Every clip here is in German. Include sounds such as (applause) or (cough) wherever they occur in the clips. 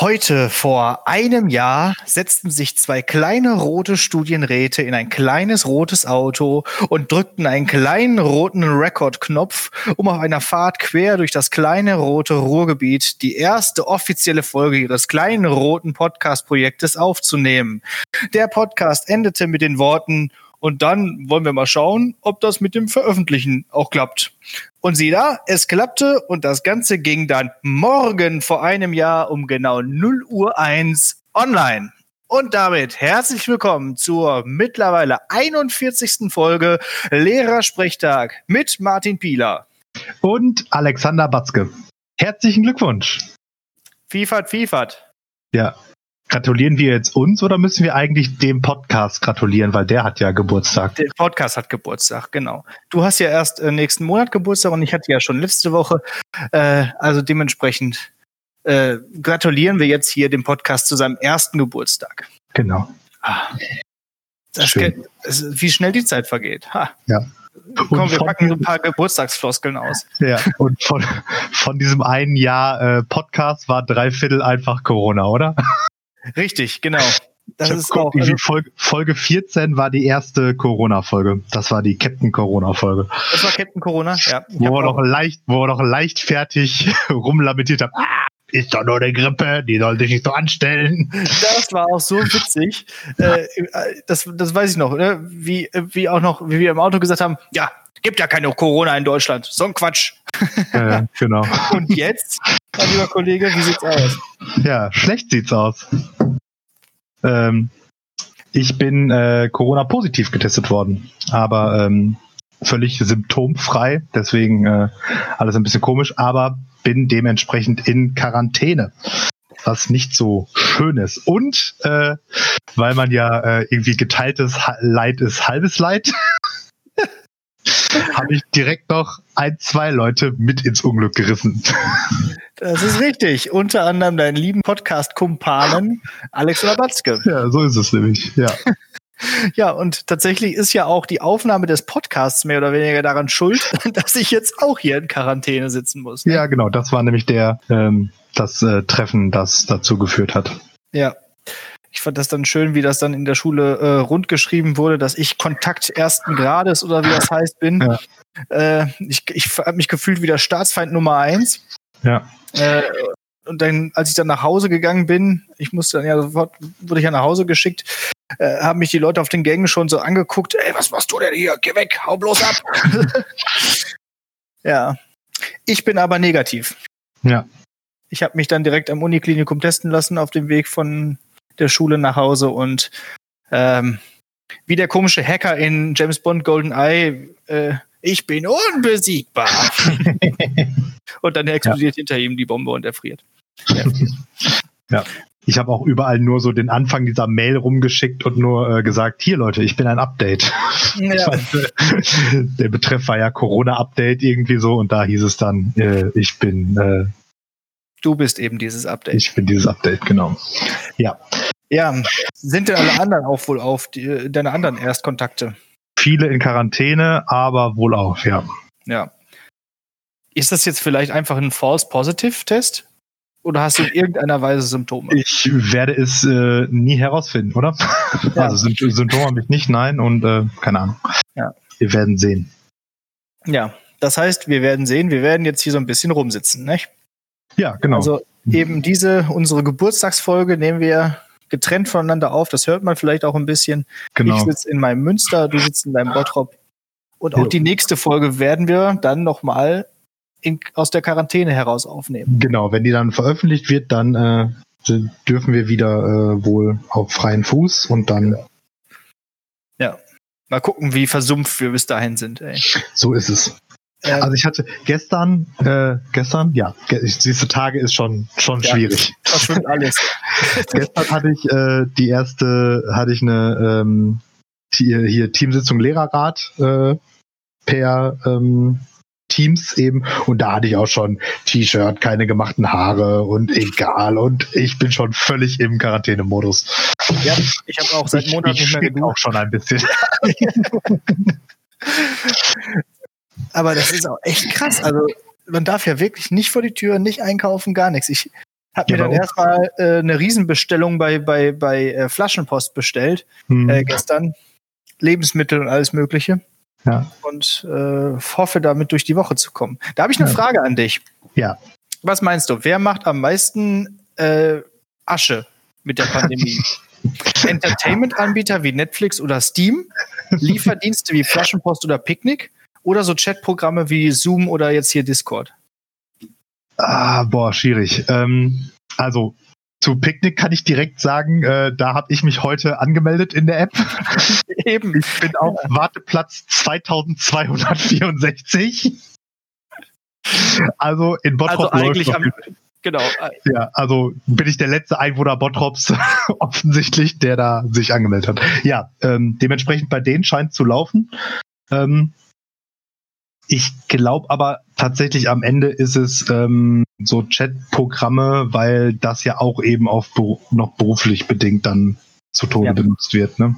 Heute vor einem Jahr setzten sich zwei kleine rote Studienräte in ein kleines rotes Auto und drückten einen kleinen roten Rekordknopf, um auf einer Fahrt quer durch das kleine rote Ruhrgebiet die erste offizielle Folge ihres kleinen roten Podcast-Projektes aufzunehmen. Der Podcast endete mit den Worten und dann wollen wir mal schauen, ob das mit dem Veröffentlichen auch klappt. Und sieh da, es klappte und das Ganze ging dann morgen vor einem Jahr um genau 0 Uhr 1 online. Und damit herzlich willkommen zur mittlerweile 41. Folge Lehrersprechtag mit Martin Pieler. Und Alexander Batzke. Herzlichen Glückwunsch. Fiefert, Fiefert. Ja, Gratulieren wir jetzt uns oder müssen wir eigentlich dem Podcast gratulieren, weil der hat ja Geburtstag? Der Podcast hat Geburtstag, genau. Du hast ja erst äh, nächsten Monat Geburtstag und ich hatte ja schon letzte Woche. Äh, also dementsprechend äh, gratulieren wir jetzt hier dem Podcast zu seinem ersten Geburtstag. Genau. Ah, Schön. Geht, wie schnell die Zeit vergeht. Ha. Ja. Komm, wir packen so ein paar Geburtstagsfloskeln aus. Ja, und von, von diesem einen Jahr äh, Podcast war drei Viertel einfach Corona, oder? Richtig, genau. (laughs) Das ist geguckt, auch, also Folge, Folge 14 war die erste Corona-Folge. Das war die Captain Corona-Folge. Das war Captain Corona, ja. Wo wir, noch leicht, wo wir noch leichtfertig (laughs) rumlamentiert haben. Ah, ist doch nur eine Grippe, die soll sich nicht so anstellen. Das war auch so witzig. (laughs) äh, das, das weiß ich noch, ne? wie, wie auch noch, wie wir im Auto gesagt haben, ja, gibt ja keine Corona in Deutschland. So ein Quatsch. Ja, genau. (laughs) Und jetzt, mein lieber Kollege, wie sieht's aus? Ja, schlecht sieht's aus. Ähm, ich bin äh, Corona-positiv getestet worden, aber ähm, völlig symptomfrei, deswegen äh, alles ein bisschen komisch, aber bin dementsprechend in Quarantäne, was nicht so schön ist. Und äh, weil man ja äh, irgendwie geteiltes Leid ist halbes Leid, (laughs) (laughs) habe ich direkt noch ein, zwei Leute mit ins Unglück gerissen. Das ist richtig. Unter anderem deinen lieben Podcast-Kumpanen Alex Rabatzke. Ja, so ist es nämlich, ja. (laughs) Ja, und tatsächlich ist ja auch die Aufnahme des Podcasts mehr oder weniger daran schuld, (laughs) dass ich jetzt auch hier in Quarantäne sitzen muss. Ne? Ja, genau. Das war nämlich der, ähm, das äh, Treffen, das dazu geführt hat. Ja, ich fand das dann schön, wie das dann in der Schule äh, rundgeschrieben wurde, dass ich Kontakt ersten Grades oder wie das heißt bin. Ja. Äh, ich ich habe mich gefühlt wie der Staatsfeind Nummer eins. Ja. Äh, und dann, als ich dann nach Hause gegangen bin, ich musste dann ja sofort, wurde ich ja nach Hause geschickt, äh, haben mich die Leute auf den Gängen schon so angeguckt, ey, was machst du denn hier? Geh weg, hau bloß ab. (laughs) ja. Ich bin aber negativ. Ja. Ich habe mich dann direkt am Uniklinikum testen lassen auf dem Weg von der Schule nach Hause und ähm, wie der komische Hacker in James Bond Golden Eye, äh, ich bin unbesiegbar. (laughs) und dann explodiert ja. hinter ihm die Bombe und er friert. Ja. (laughs) ja. Ich habe auch überall nur so den Anfang dieser Mail rumgeschickt und nur äh, gesagt, hier Leute, ich bin ein Update. Ja. (laughs) Weiß, äh, der Betreff war ja Corona-Update irgendwie so und da hieß es dann, äh, ich bin äh, Du bist eben dieses Update. Ich bin dieses Update, genau. Ja. Ja, sind denn alle anderen auch wohl auf, die, deine anderen Erstkontakte? Viele in Quarantäne, aber wohl auf, ja. Ja. Ist das jetzt vielleicht einfach ein False Positive Test? Oder hast du in irgendeiner Weise Symptome? Ich werde es äh, nie herausfinden, oder? (laughs) Ja. Also Symptome habe ich nicht, nein, und äh, keine Ahnung. Ja. Wir werden sehen. Ja, das heißt, wir werden sehen, wir werden jetzt hier so ein bisschen rumsitzen, nicht? Ja, genau. Also eben diese, unsere Geburtstagsfolge nehmen wir getrennt voneinander auf. Das hört man vielleicht auch ein bisschen. Genau. Ich sitze in meinem Münster, du sitzt in deinem Bottrop. Und auch ja. die nächste Folge werden wir dann nochmal aus der Quarantäne heraus aufnehmen. Genau, wenn die dann veröffentlicht wird, dann äh, dürfen wir wieder äh, wohl auf freien Fuß und dann. Ja. Mal gucken, wie versumpft wir bis dahin sind. Ey. So ist es. Also ich hatte gestern, äh, gestern, ja, diese Tage ist schon schon ja, schwierig. Verschwimmt alles. (laughs) gestern hatte ich äh, die erste, hatte ich eine ähm, hier, hier Teamsitzung Lehrerrat äh, per ähm, Teams eben und da hatte ich auch schon T-Shirt, keine gemachten Haare und egal und ich bin schon völlig im Quarantänemodus. Ja, ich habe auch seit Monaten nicht mehr auch schon ein bisschen. (laughs) Aber das ist auch echt krass. Also man darf ja wirklich nicht vor die Tür, nicht einkaufen, gar nichts. Ich, Hab mir dann erstmal äh, eine Riesenbestellung bei, bei, bei äh, Flaschenpost bestellt, Hm, äh, gestern. Lebensmittel und alles Mögliche. ja. Und äh, hoffe, damit durch die Woche zu kommen. Da habe ich eine Ja. Frage an dich. Ja. Was meinst du? Wer macht am meisten äh, Asche mit der Pandemie? (laughs) Entertainment-Anbieter wie Netflix oder Steam? Lieferdienste wie Flaschenpost oder Picknick? Oder so Chatprogramme wie Zoom oder jetzt hier Discord? Ah, boah, schwierig. Ähm, also zu Picknick kann ich direkt sagen, äh, da habe ich mich heute angemeldet in der App. (laughs) Eben. Ich bin auf Warteplatz 2264. Also in Bottrop Also eigentlich läuft am, genau. Ja, also bin ich der letzte Einwohner Bottrops (laughs) offensichtlich, der da sich angemeldet hat. Ja, ähm, dementsprechend bei denen scheint zu laufen. Ähm, ich glaube aber tatsächlich am Ende ist es ähm, so Chat-Programme, weil das ja auch eben auf noch beruflich bedingt dann zu Tode Ja. benutzt wird. Ne?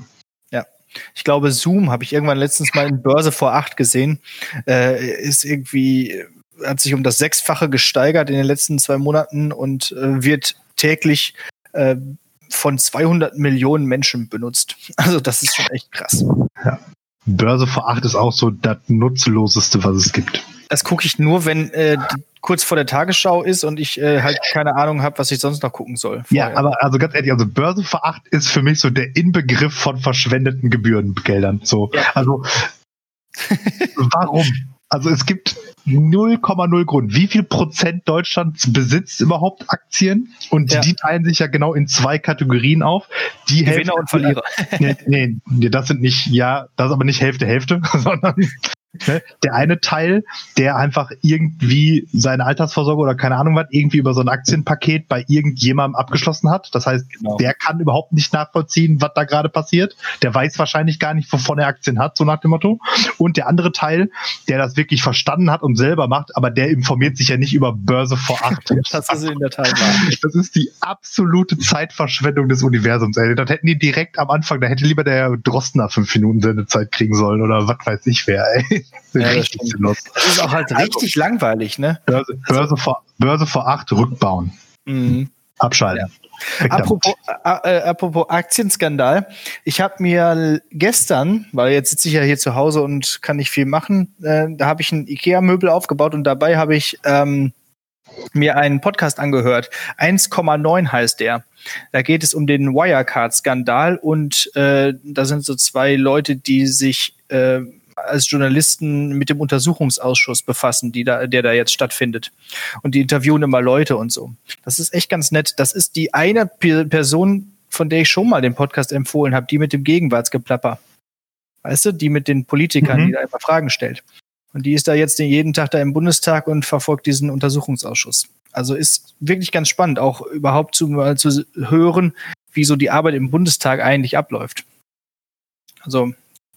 Ich glaube, Zoom habe ich irgendwann letztens mal in Börse vor acht gesehen. Äh, ist irgendwie, hat sich um das Sechsfache gesteigert in den letzten zwei Monaten und äh, wird täglich äh, von 200 Millionen Menschen benutzt. Also das ist schon echt krass. Börse vor acht ist auch so das Nutzloseste, was es gibt. Das gucke ich nur, wenn äh, kurz vor der Tagesschau ist und ich äh, halt keine Ahnung habe, was ich sonst noch gucken soll. Ja, vorher. aber also ganz ehrlich, also Börse vor acht ist für mich so der Inbegriff von verschwendeten Gebührengeldern. So, Ja. also warum? Also es gibt 0,0 Grund. Wie viel Prozent Deutschlands besitzt überhaupt Aktien? Und Ja. die teilen sich ja genau in zwei Kategorien auf. Die Gewinner und Verlierer. Nee, (laughs) nee, nee, das sind nicht, ja, das ist aber nicht Hälfte, Hälfte, (laughs) sondern ne, der eine Teil, der einfach irgendwie seine Altersvorsorge oder keine Ahnung was, irgendwie über so ein Aktienpaket bei irgendjemandem abgeschlossen hat. Das heißt, Genau. der kann überhaupt nicht nachvollziehen, was da gerade passiert. Der weiß wahrscheinlich gar nicht, wovon er Aktien hat, so nach dem Motto. Und der andere Teil, der das wirklich verstanden hat und selber macht, aber der informiert sich ja nicht über Börse vor acht. (laughs) Das ist in der Tat wahr. Das ist die absolute Zeitverschwendung des Universums, ey. Das hätten die direkt am Anfang, da hätte lieber der Drostner fünf Minuten Sendezeit kriegen sollen oder was weiß ich wer, ey. Ja, das Richtig. Das ist auch halt richtig langweilig, ne? Börse, Börse, vor, Börse vor acht, rückbauen. Mhm. Abschalten. Damit. Apropos, äh, äh, apropos Aktienskandal. Ich habe mir gestern, weil jetzt sitze ich ja hier zu Hause und kann nicht viel machen, äh, da habe ich ein Ikea-Möbel aufgebaut und dabei habe ich ähm, mir einen Podcast angehört. 1,9 heißt der. Da geht es um den Wirecard-Skandal und äh, da sind so zwei Leute, die sich äh, als Journalisten mit dem Untersuchungsausschuss befassen, die da, der da jetzt stattfindet. Und die interviewen immer Leute und so. Das ist echt ganz nett. Das ist die eine Pe- Person, von der ich schon mal den Podcast empfohlen habe, die mit dem Gegenwartsgeplapper. Weißt du, die mit den Politikern, Mhm. die da einfach Fragen stellt. Und die ist da jetzt jeden Tag da im Bundestag und verfolgt diesen Untersuchungsausschuss. Also ist wirklich ganz spannend, auch überhaupt zu, mal zu hören, wie so die Arbeit im Bundestag eigentlich abläuft. Also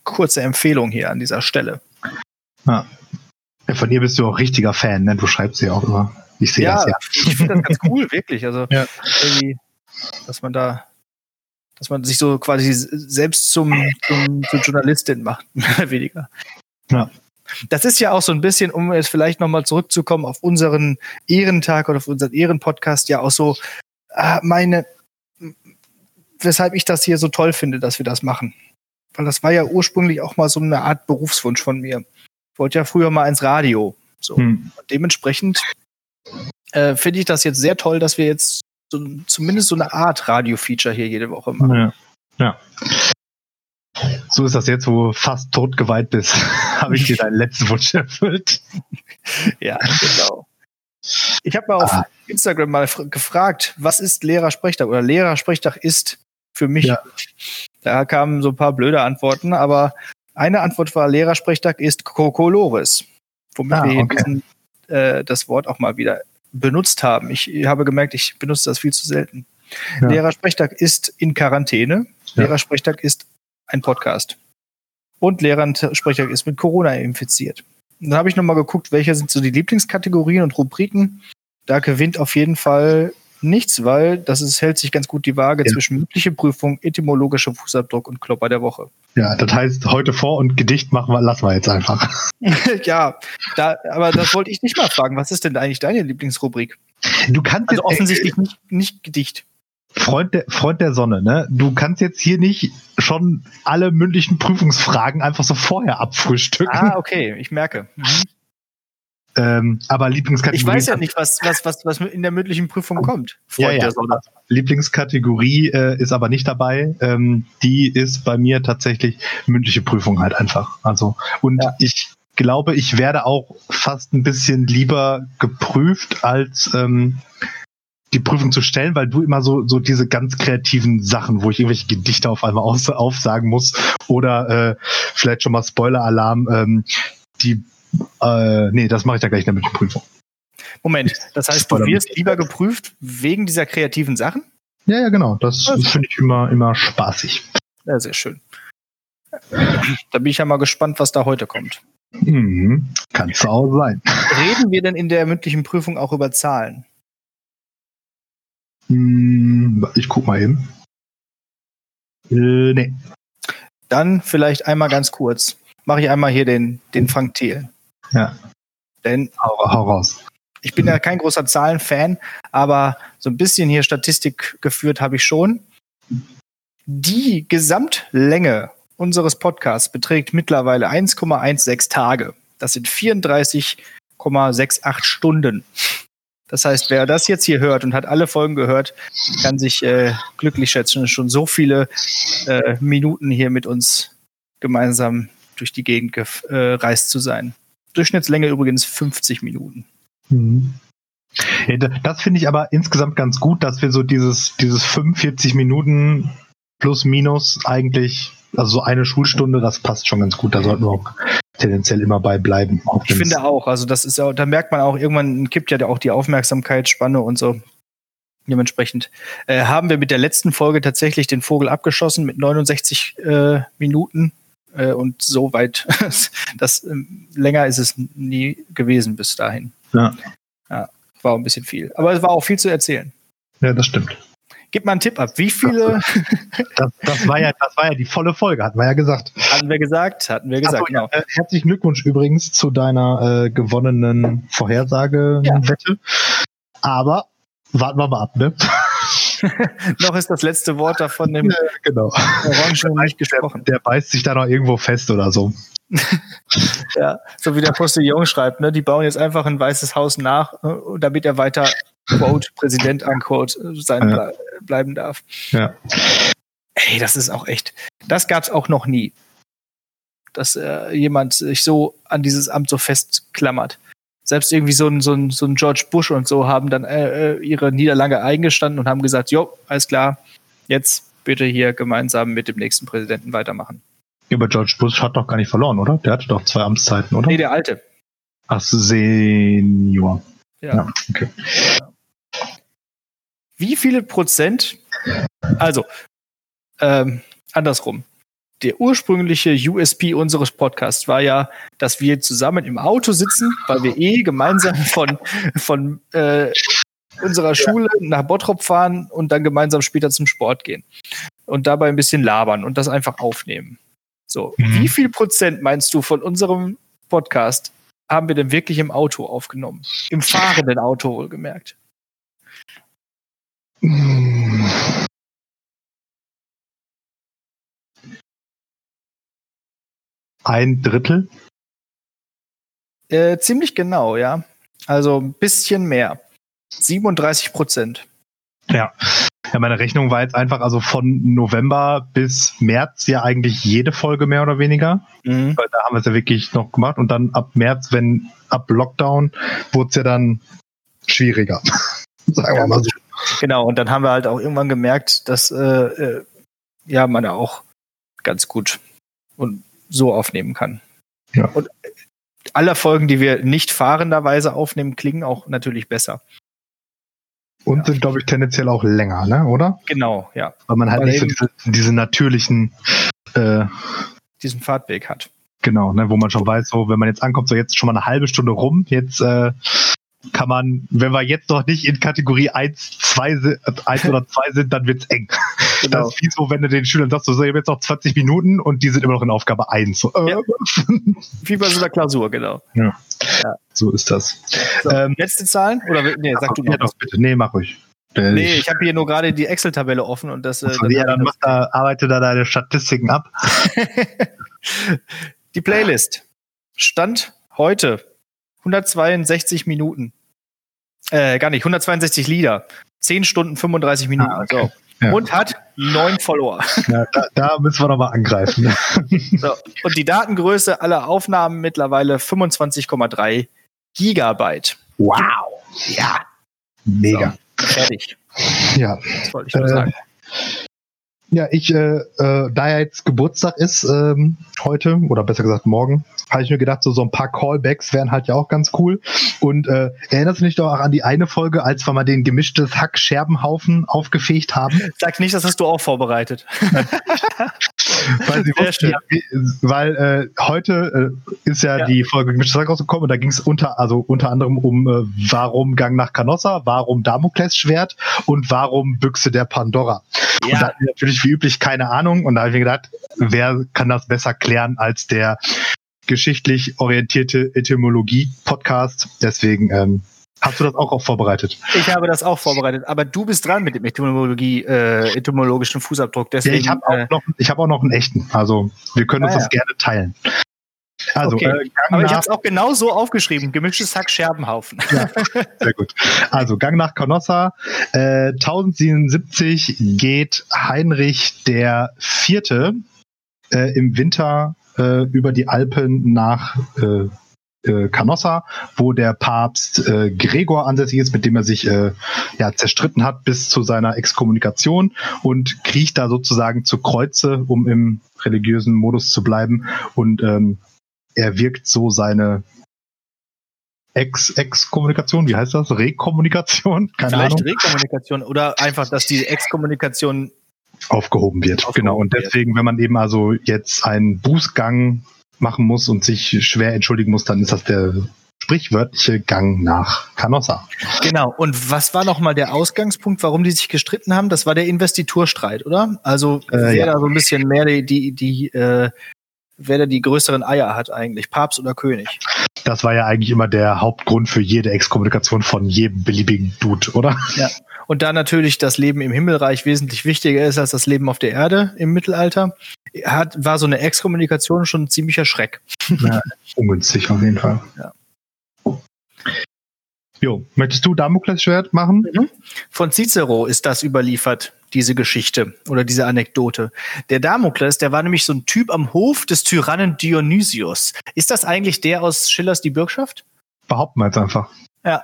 kurze Empfehlung hier an dieser Stelle. Ja. Ja, Von ihr bist du auch richtiger Fan, ne? Du schreibst sie auch immer. Ich sehe das ja. ich finde das ganz cool, wirklich. Also Ja. irgendwie, dass man da, dass man sich so quasi selbst zum, zum, zur Journalistin macht, (laughs) mehr oder weniger. Ja. Das ist ja auch so ein bisschen, um jetzt vielleicht nochmal zurückzukommen auf unseren Ehrentag oder auf unseren Ehrenpodcast, ja auch so ah, meine, weshalb ich das hier so toll finde, dass wir das machen. Weil das war ja ursprünglich auch mal so eine Art Berufswunsch von mir. Ich wollte ja früher mal ins Radio. So. Hm. Und dementsprechend äh, finde ich das jetzt sehr toll, dass wir jetzt so, zumindest so eine Art Radio-Feature hier jede Woche machen. Ja. ja. So ist das jetzt, wo du fast tot geweiht bist. (laughs) Habe ich dir deinen letzten Wunsch erfüllt. (laughs) Ja, genau. Ich habe mal auf Ah. Instagram mal fr- gefragt, was ist Lehrersprechtag oder Lehrersprechtag ist für mich. Ja. Da kamen so ein paar blöde Antworten, aber eine Antwort war Lehrersprechtag ist Kokolores, womit Ah, wir okay. diesen, äh, das Wort auch mal wieder benutzt haben. Ich habe gemerkt, ich benutze das viel zu selten. Ja. Lehrersprechtag ist in Quarantäne. Ja. Lehrersprechtag ist ein Podcast. Und Lehrersprechtag ist mit Corona infiziert. Und dann habe ich nochmal geguckt, welche sind so die Lieblingskategorien und Rubriken. Da gewinnt auf jeden Fall nichts, weil das ist, hält sich ganz gut die Waage ja. zwischen mündliche Prüfung, etymologischer Fußabdruck und Klopper der Woche. Ja, das heißt, heute vor und Gedicht machen wir, lassen wir jetzt einfach. (laughs) ja, da, aber das wollte ich nicht mal fragen. Was ist denn eigentlich deine Lieblingsrubrik? Du kannst also offensichtlich äh, nicht, nicht Gedicht. Freund der, Freund der Sonne, ne? Du kannst jetzt hier nicht schon alle mündlichen Prüfungsfragen einfach so vorher abfrühstücken. Ah, okay, ich merke. Mhm. Ähm, aber Lieblingskategorie. Ich weiß ja nicht, was, was, was, was in der mündlichen Prüfung kommt. Freund ja, ja. Lieblingskategorie äh, ist aber nicht dabei. Ähm, die ist bei mir tatsächlich mündliche Prüfung halt einfach. Also, und ja. ich glaube, ich werde auch fast ein bisschen lieber geprüft als ähm, die Prüfung zu stellen, weil du immer so, so diese ganz kreativen Sachen, wo ich irgendwelche Gedichte auf einmal aus, aufsagen muss oder äh, vielleicht schon mal Spoiler-Alarm, ähm, die, äh, nee, das mache ich da gleich in der Prüfung. Moment, das heißt, du wirst lieber geprüft wegen dieser kreativen Sachen? Ja, ja, genau. Das also. finde ich immer, immer spaßig. Ja, sehr schön. Da bin ich ja mal gespannt, was da heute kommt. Mhm. Kann es auch sein. Reden wir denn in der mündlichen Prüfung auch über Zahlen? Hm, ich guck mal eben. Äh, nee. Dann vielleicht einmal ganz kurz. Mache ich einmal hier den, den Frank Thiel. Ja. Denn hau, hau raus. Ich bin ja kein großer Zahlenfan, aber so ein bisschen hier Statistik geführt habe ich schon. Die Gesamtlänge unseres Podcasts beträgt mittlerweile 1,16 Tage. Das sind 34,68 Stunden. Das heißt, wer das jetzt hier hört und hat alle Folgen gehört, kann sich äh, glücklich schätzen, schon so viele äh, Minuten hier mit uns gemeinsam durch die Gegend gereist äh, zu sein. Durchschnittslänge übrigens 50 Minuten. Mhm. Das finde ich aber insgesamt ganz gut, dass wir so dieses, dieses 45 Minuten plus minus eigentlich, also so eine Schulstunde, das passt schon ganz gut. Da sollten wir auch tendenziell immer bei bleiben. Ich finde auch, also das ist ja, da merkt man auch, irgendwann kippt ja auch die Aufmerksamkeitsspanne und so. Dementsprechend äh, haben wir mit der letzten Folge tatsächlich den Vogel abgeschossen mit 69 äh, Minuten äh, und so weit, (laughs) das ähm, länger ist es nie gewesen bis dahin. Ja. ja. War ein bisschen viel. Aber es war auch viel zu erzählen. Ja, das stimmt. Gib mal einen Tipp ab. Wie viele? (laughs) Das, das, war ja, das war ja die volle Folge, hatten wir ja gesagt. Hatten wir gesagt, hatten wir gesagt, so, genau. Ja, äh, herzlichen Glückwunsch übrigens zu deiner äh, gewonnenen Vorhersagewette. Ja. Aber warten wir mal ab, ne? (laughs) noch ist das letzte Wort davon dem ja, genau. Orangen nicht gesprochen. Der, der, beißt sich da noch irgendwo fest oder so. (laughs) ja, so wie der Postillon schreibt, ne? Die bauen jetzt einfach ein weißes Haus nach, äh, damit er weiter Quote, Präsident, Unquote, sein ja. bleiben darf. Ja. Ey, das ist auch echt. Das gab's auch noch nie. Dass äh, jemand sich so an dieses Amt so festklammert. Selbst irgendwie so ein, so ein, so ein George Bush und so haben dann äh, äh ihre Niederlage eingestanden und haben gesagt, jo, alles klar, jetzt bitte hier gemeinsam mit dem nächsten Präsidenten weitermachen. Aber George Bush hat doch gar nicht verloren, oder? Der hatte doch zwei Amtszeiten, oder? Nee, der alte. Ach, Senior. Ja. ja okay. Wie viele Prozent, also ähm, andersrum, der ursprüngliche USP unseres Podcasts war ja, dass wir zusammen im Auto sitzen, weil wir eh gemeinsam von, von äh, unserer Schule nach Bottrop fahren und dann gemeinsam später zum Sport gehen. Und dabei ein bisschen labern und das einfach aufnehmen. So, mhm. wie viel Prozent meinst du von unserem Podcast haben wir denn wirklich im Auto aufgenommen? Im fahrenden Auto wohlgemerkt. Ein Drittel? Äh, ziemlich genau, ja. Also ein bisschen mehr. 37 Prozent. Ja. Ja, meine Rechnung war jetzt einfach, also von November bis März ja eigentlich jede Folge mehr oder weniger. Mhm. Weil da haben wir es ja wirklich noch gemacht. Und dann ab März, wenn ab Lockdown, wurde es ja dann schwieriger. (laughs) Sagen wir mal so. Genau, und dann haben wir halt auch irgendwann gemerkt, dass äh, äh, ja man auch ganz gut und so aufnehmen kann. Ja. Und alle Folgen, die wir nicht fahrenderweise aufnehmen, klingen auch natürlich besser. Und ja. sind, glaube ich, tendenziell auch länger, ne? oder? Genau, ja. Weil man halt Weil nicht so diese, diese natürlichen äh, diesen Fahrtweg hat. Genau, ne, wo man schon weiß, so wenn man jetzt ankommt, so jetzt schon mal eine halbe Stunde rum, jetzt äh, kann man, wenn wir jetzt noch nicht in Kategorie 1, 2, 1 oder 2 sind, dann wird's eng. Genau. Das ist wie so, wenn du den Schülern sagst, so, ich habe jetzt noch 20 Minuten und die sind immer noch in Aufgabe 1. So, äh, Ja. (laughs) Wie bei so einer Klausur, genau. Ja. Ja. So ist das. So, Ähm, letzte Zahlen? Oder nee, sag du ja, noch. doch, bitte. Nee, mach ruhig. Nee, ich habe hier nur gerade die Excel-Tabelle offen und das. Also, ja, dann mach da, arbeite da deine Statistiken ab. (laughs) die Playlist. Stand heute 162 Minuten. Äh, gar nicht, 162 Lieder. 10 Stunden 35 Minuten. Ah, okay. so. Ja. Und hat neun Follower. (laughs) Ja, da, da müssen wir nochmal angreifen. (laughs) So. Und die Datengröße aller Aufnahmen mittlerweile 25,3 Gigabyte. Wow. Ja, Mega. fertig. Ja. Das wollte ich nur Äh, sagen. Ja, ich, äh, äh, da ja jetzt Geburtstag ist ähm, heute, oder besser gesagt morgen, habe ich mir gedacht, so, so ein paar Callbacks wären halt ja auch ganz cool. Und äh, erinnerst du dich doch auch an die eine Folge, als wir mal den gemischtes Hack-Scherbenhaufen aufgefegt haben? Sag nicht, das hast du auch vorbereitet. (laughs) weil wussten, ja, weil äh, heute äh, ist ja, Ja. die Folge gemischtes Hack rausgekommen und da ging es unter, also unter anderem um äh, warum Gang nach Canossa, warum Damoklesschwert und warum Büchse der Pandora. Und da wir natürlich wie üblich keine Ahnung. Und da habe ich mir gedacht, wer kann das besser klären als der geschichtlich orientierte Etymologie-Podcast? Deswegen ähm, hast du das auch, auch vorbereitet. Ich habe das auch vorbereitet, aber du bist dran mit dem Etymologie, äh, etymologischen Fußabdruck. Ja, Deswegen, ich habe äh, auch, noch, ich hab auch noch einen echten. Also wir können uns Ah, das gerne teilen. Also, Okay. äh, aber ich habe es auch genau so aufgeschrieben: gemischtes Hack Scherbenhaufen. Sehr gut. Also Gang nach Canossa. Äh, 1077 geht Heinrich der Vierte äh, im Winter äh, über die Alpen nach äh, äh, Canossa, wo der Papst äh, Gregor ansässig ist, mit dem er sich äh, ja, zerstritten hat bis zu seiner Exkommunikation und kriecht da sozusagen zu Kreuze, um im religiösen Modus zu bleiben und ähm, er wirkt so seine Ex Exkommunikation, wie heißt das? Rekommunikation? (laughs) Keine Vielleicht Ahnung. Rekommunikation oder einfach, dass die Exkommunikation. Aufgehoben wird. Aufgehoben genau. Und wird. deswegen, wenn man eben also jetzt einen Bußgang machen muss und sich schwer entschuldigen muss, dann ist das der sprichwörtliche Gang nach Canossa. Genau. Und was war nochmal der Ausgangspunkt, warum die sich gestritten haben? Das war der Investiturstreit, oder? Also Äh, ja. da so ein bisschen mehr die, die, die äh, wer da die größeren Eier hat eigentlich, Papst oder König? Das war ja eigentlich immer der Hauptgrund für jede Exkommunikation von jedem beliebigen Dude, oder? Und da natürlich das Leben im Himmelreich wesentlich wichtiger ist als das Leben auf der Erde im Mittelalter, hat, war so eine Exkommunikation schon ein ziemlicher Schreck. Ungünstig auf jeden Fall. Ja. Jo, möchtest du Damoklesschwert machen? Von Cicero ist das überliefert, diese Geschichte oder diese Anekdote. Der Damokles, der war nämlich so ein Typ am Hof des Tyrannen Dionysius. Ist das eigentlich der aus Schillers Die Bürgschaft? Behaupten wir jetzt einfach. Ja.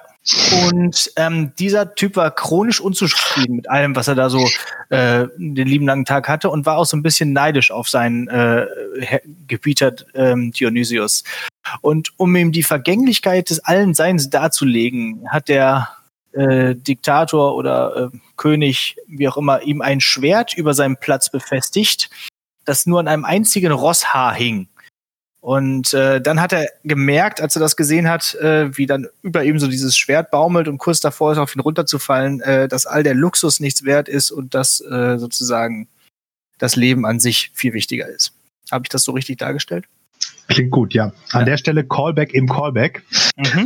Und ähm, dieser Typ war chronisch unzufrieden mit allem, was er da so äh, den lieben langen Tag hatte und war auch so ein bisschen neidisch auf seinen äh, Gebieter ähm, Dionysius. Und um ihm die Vergänglichkeit des allen Seins darzulegen, hat der äh, Diktator oder äh, König, wie auch immer, ihm ein Schwert über seinem Platz befestigt, das nur an einem einzigen Rosshaar hing. Und äh, dann hat er gemerkt, als er das gesehen hat, äh, wie dann über ihm so dieses Schwert baumelt und kurz davor ist, auf ihn runterzufallen, äh, dass all der Luxus nichts wert ist und dass äh, sozusagen das Leben an sich viel wichtiger ist. Habe ich das so richtig dargestellt? Klingt gut, ja. An Ja. der Stelle Callback im Callback. Mhm.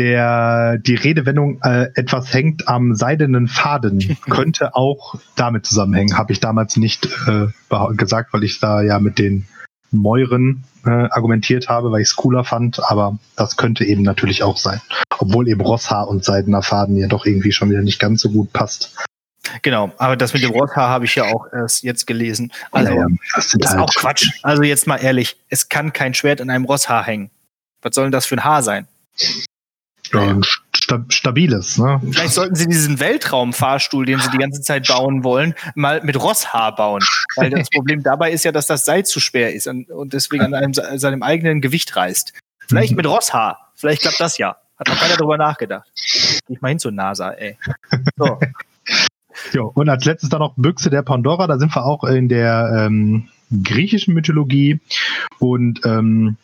Der die Redewendung äh, etwas hängt am seidenen Faden (laughs) könnte auch damit zusammenhängen. Habe ich damals nicht äh, gesagt, weil ich da ja mit den Mäuren äh, argumentiert habe, weil ich es cooler fand, aber das könnte eben natürlich auch sein. Obwohl eben Rosshaar und seidener Faden ja doch irgendwie schon wieder nicht ganz so gut passt. Genau, aber das mit dem Rosshaar habe ich ja auch erst jetzt gelesen. Also Naja, das sind ist halt auch Quatsch. Also jetzt mal ehrlich, es kann kein Schwert an einem Rosshaar hängen. Was soll denn das für ein Haar sein? Ja, ein sta stabiles, ne? Vielleicht sollten sie diesen Weltraumfahrstuhl, den sie die ganze Zeit bauen wollen, mal mit Rosshaar bauen. Weil das Problem dabei ist ja, dass das Seil zu schwer ist und, und deswegen an einem, seinem eigenen Gewicht reißt. Vielleicht mit Rosshaar. Vielleicht klappt das ja. Hat noch keiner drüber nachgedacht. Geh ich mal hin zur NASA, ey. So. (laughs) Jo, und als letztes dann noch Büchse der Pandora, da sind wir auch in der ähm, griechischen Mythologie und ähm,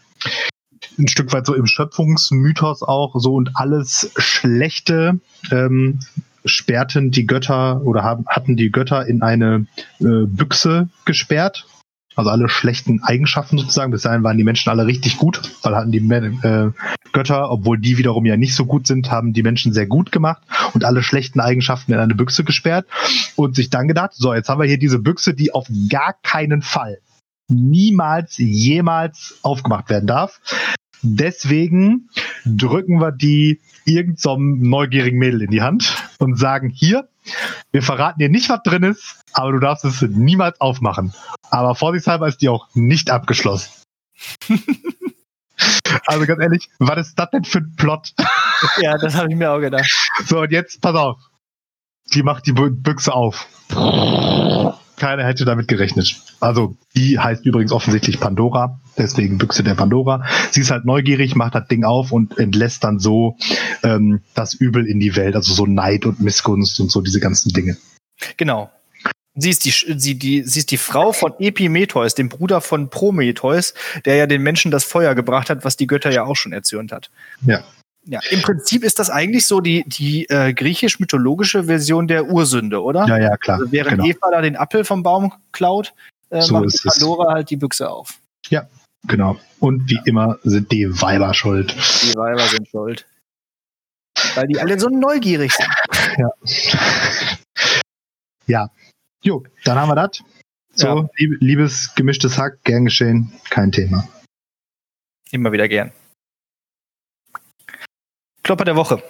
ein Stück weit so im Schöpfungsmythos auch so und alles Schlechte ähm, sperrten die Götter oder haben, hatten die Götter in eine äh, Büchse gesperrt. Also alle schlechten Eigenschaften sozusagen. Bis dahin waren die Menschen alle richtig gut, weil hatten die äh, Götter, obwohl die wiederum ja nicht so gut sind, haben die Menschen sehr gut gemacht und alle schlechten Eigenschaften in eine Büchse gesperrt und sich dann gedacht, so, jetzt haben wir hier diese Büchse, die auf gar keinen Fall niemals jemals aufgemacht werden darf. Deswegen drücken wir die irgendeinem so neugierigen Mädel in die Hand und sagen, hier, wir verraten dir nicht, was drin ist, aber du darfst es niemals aufmachen. Aber vorsichtshalber ist die auch nicht abgeschlossen. (laughs) also ganz ehrlich, was ist das denn für ein Plot? ja, das habe ich mir auch gedacht. So, und jetzt, pass auf. Die macht die Büchse auf keiner hätte damit gerechnet. Also, die heißt übrigens offensichtlich Pandora, deswegen Büchse der Pandora. Sie ist halt neugierig, macht das Ding auf und entlässt dann so ähm, das Übel in die Welt, also so Neid und Missgunst und so diese ganzen Dinge. Genau. Sie ist, die, sie, die, sie ist die Frau von Epimetheus, dem Bruder von Prometheus, der ja den Menschen das Feuer gebracht hat, was die Götter ja auch schon erzürnt hat. Ja. Ja, im Prinzip ist das eigentlich so die, die äh, griechisch-mythologische Version der Ursünde, oder? Ja, ja, klar. Also während genau. Eva da den Apfel vom Baum klaut, äh, so macht Pandora halt die Büchse auf. Ja, genau. Und wie immer sind die Weiber schuld. Die Weiber sind schuld. Weil die alle so neugierig sind. (laughs) Ja. Ja. Jo, dann haben wir das. So, ja. lieb, liebes gemischtes Hack, gern geschehen, kein Thema. Immer wieder gern. Klopper der Woche.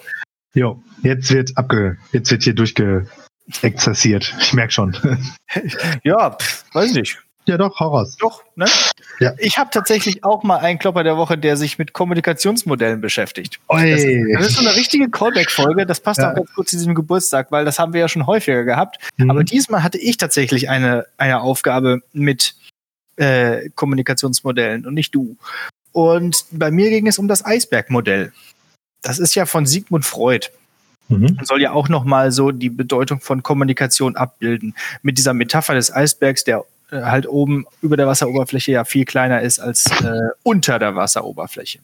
Jo, jetzt wird abge, jetzt wird hier durchgeexzessiert. Ich merke schon. (laughs) ja, pff, weiß nicht. Ja, doch, raus. Doch, ne? Ja. Ich habe tatsächlich auch mal einen Klopper der Woche, der sich mit Kommunikationsmodellen beschäftigt. Das, das, ist so eine richtige Callback-Folge. Das passt ja. auch ganz gut zu diesem Geburtstag, weil das haben wir ja schon häufiger gehabt. Mhm. Aber diesmal hatte ich tatsächlich eine, eine Aufgabe mit äh, Kommunikationsmodellen und nicht du. Und bei mir ging es um das Eisbergmodell das ist ja von Sigmund Freud. Mhm. Soll ja auch nochmal so die Bedeutung von Kommunikation abbilden. Mit dieser Metapher des Eisbergs, der äh, halt oben über der Wasseroberfläche ja viel kleiner ist als äh, unter der Wasseroberfläche.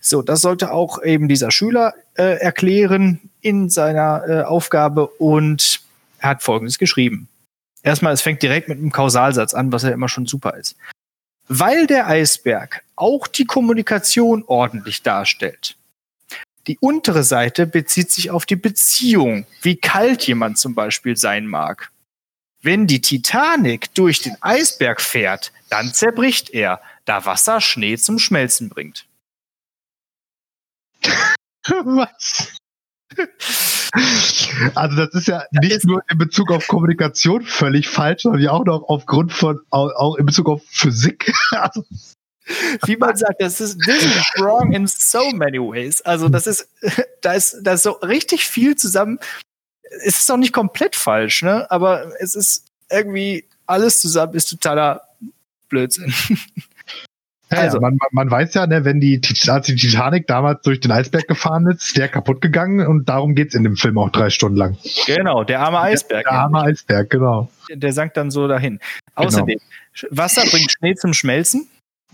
So, das sollte auch eben dieser Schüler äh, erklären in seiner äh, Aufgabe und er hat Folgendes geschrieben. Erstmal, es fängt direkt mit einem Kausalsatz an, was ja immer schon super ist. Weil der Eisberg auch die Kommunikation ordentlich darstellt, die untere Seite bezieht sich auf die Beziehung, wie kalt jemand zum Beispiel sein mag. Wenn die Titanic durch den Eisberg fährt, dann zerbricht er, da Wasser Schnee zum Schmelzen bringt. (laughs) Was? Also das ist ja nicht nur in Bezug auf Kommunikation völlig falsch, sondern ja auch noch aufgrund von auch in Bezug auf Physik. (laughs) Also wie man sagt, das ist wrong in so many ways. Also das ist, (laughs) da ist, da ist so richtig viel zusammen. Es ist auch nicht komplett falsch, ne? Aber es ist irgendwie alles zusammen ist totaler Blödsinn. Ja, also man, man, weiß ja, ne, wenn die, als die Titanic damals durch den Eisberg gefahren ist, ist der kaputt gegangen und darum geht's in dem Film auch drei Stunden lang. Genau, der arme Eisberg. Der, der arme Eisberg, genau. Der, der sank dann so dahin. Außerdem, genau. Wasser bringt Schnee zum Schmelzen.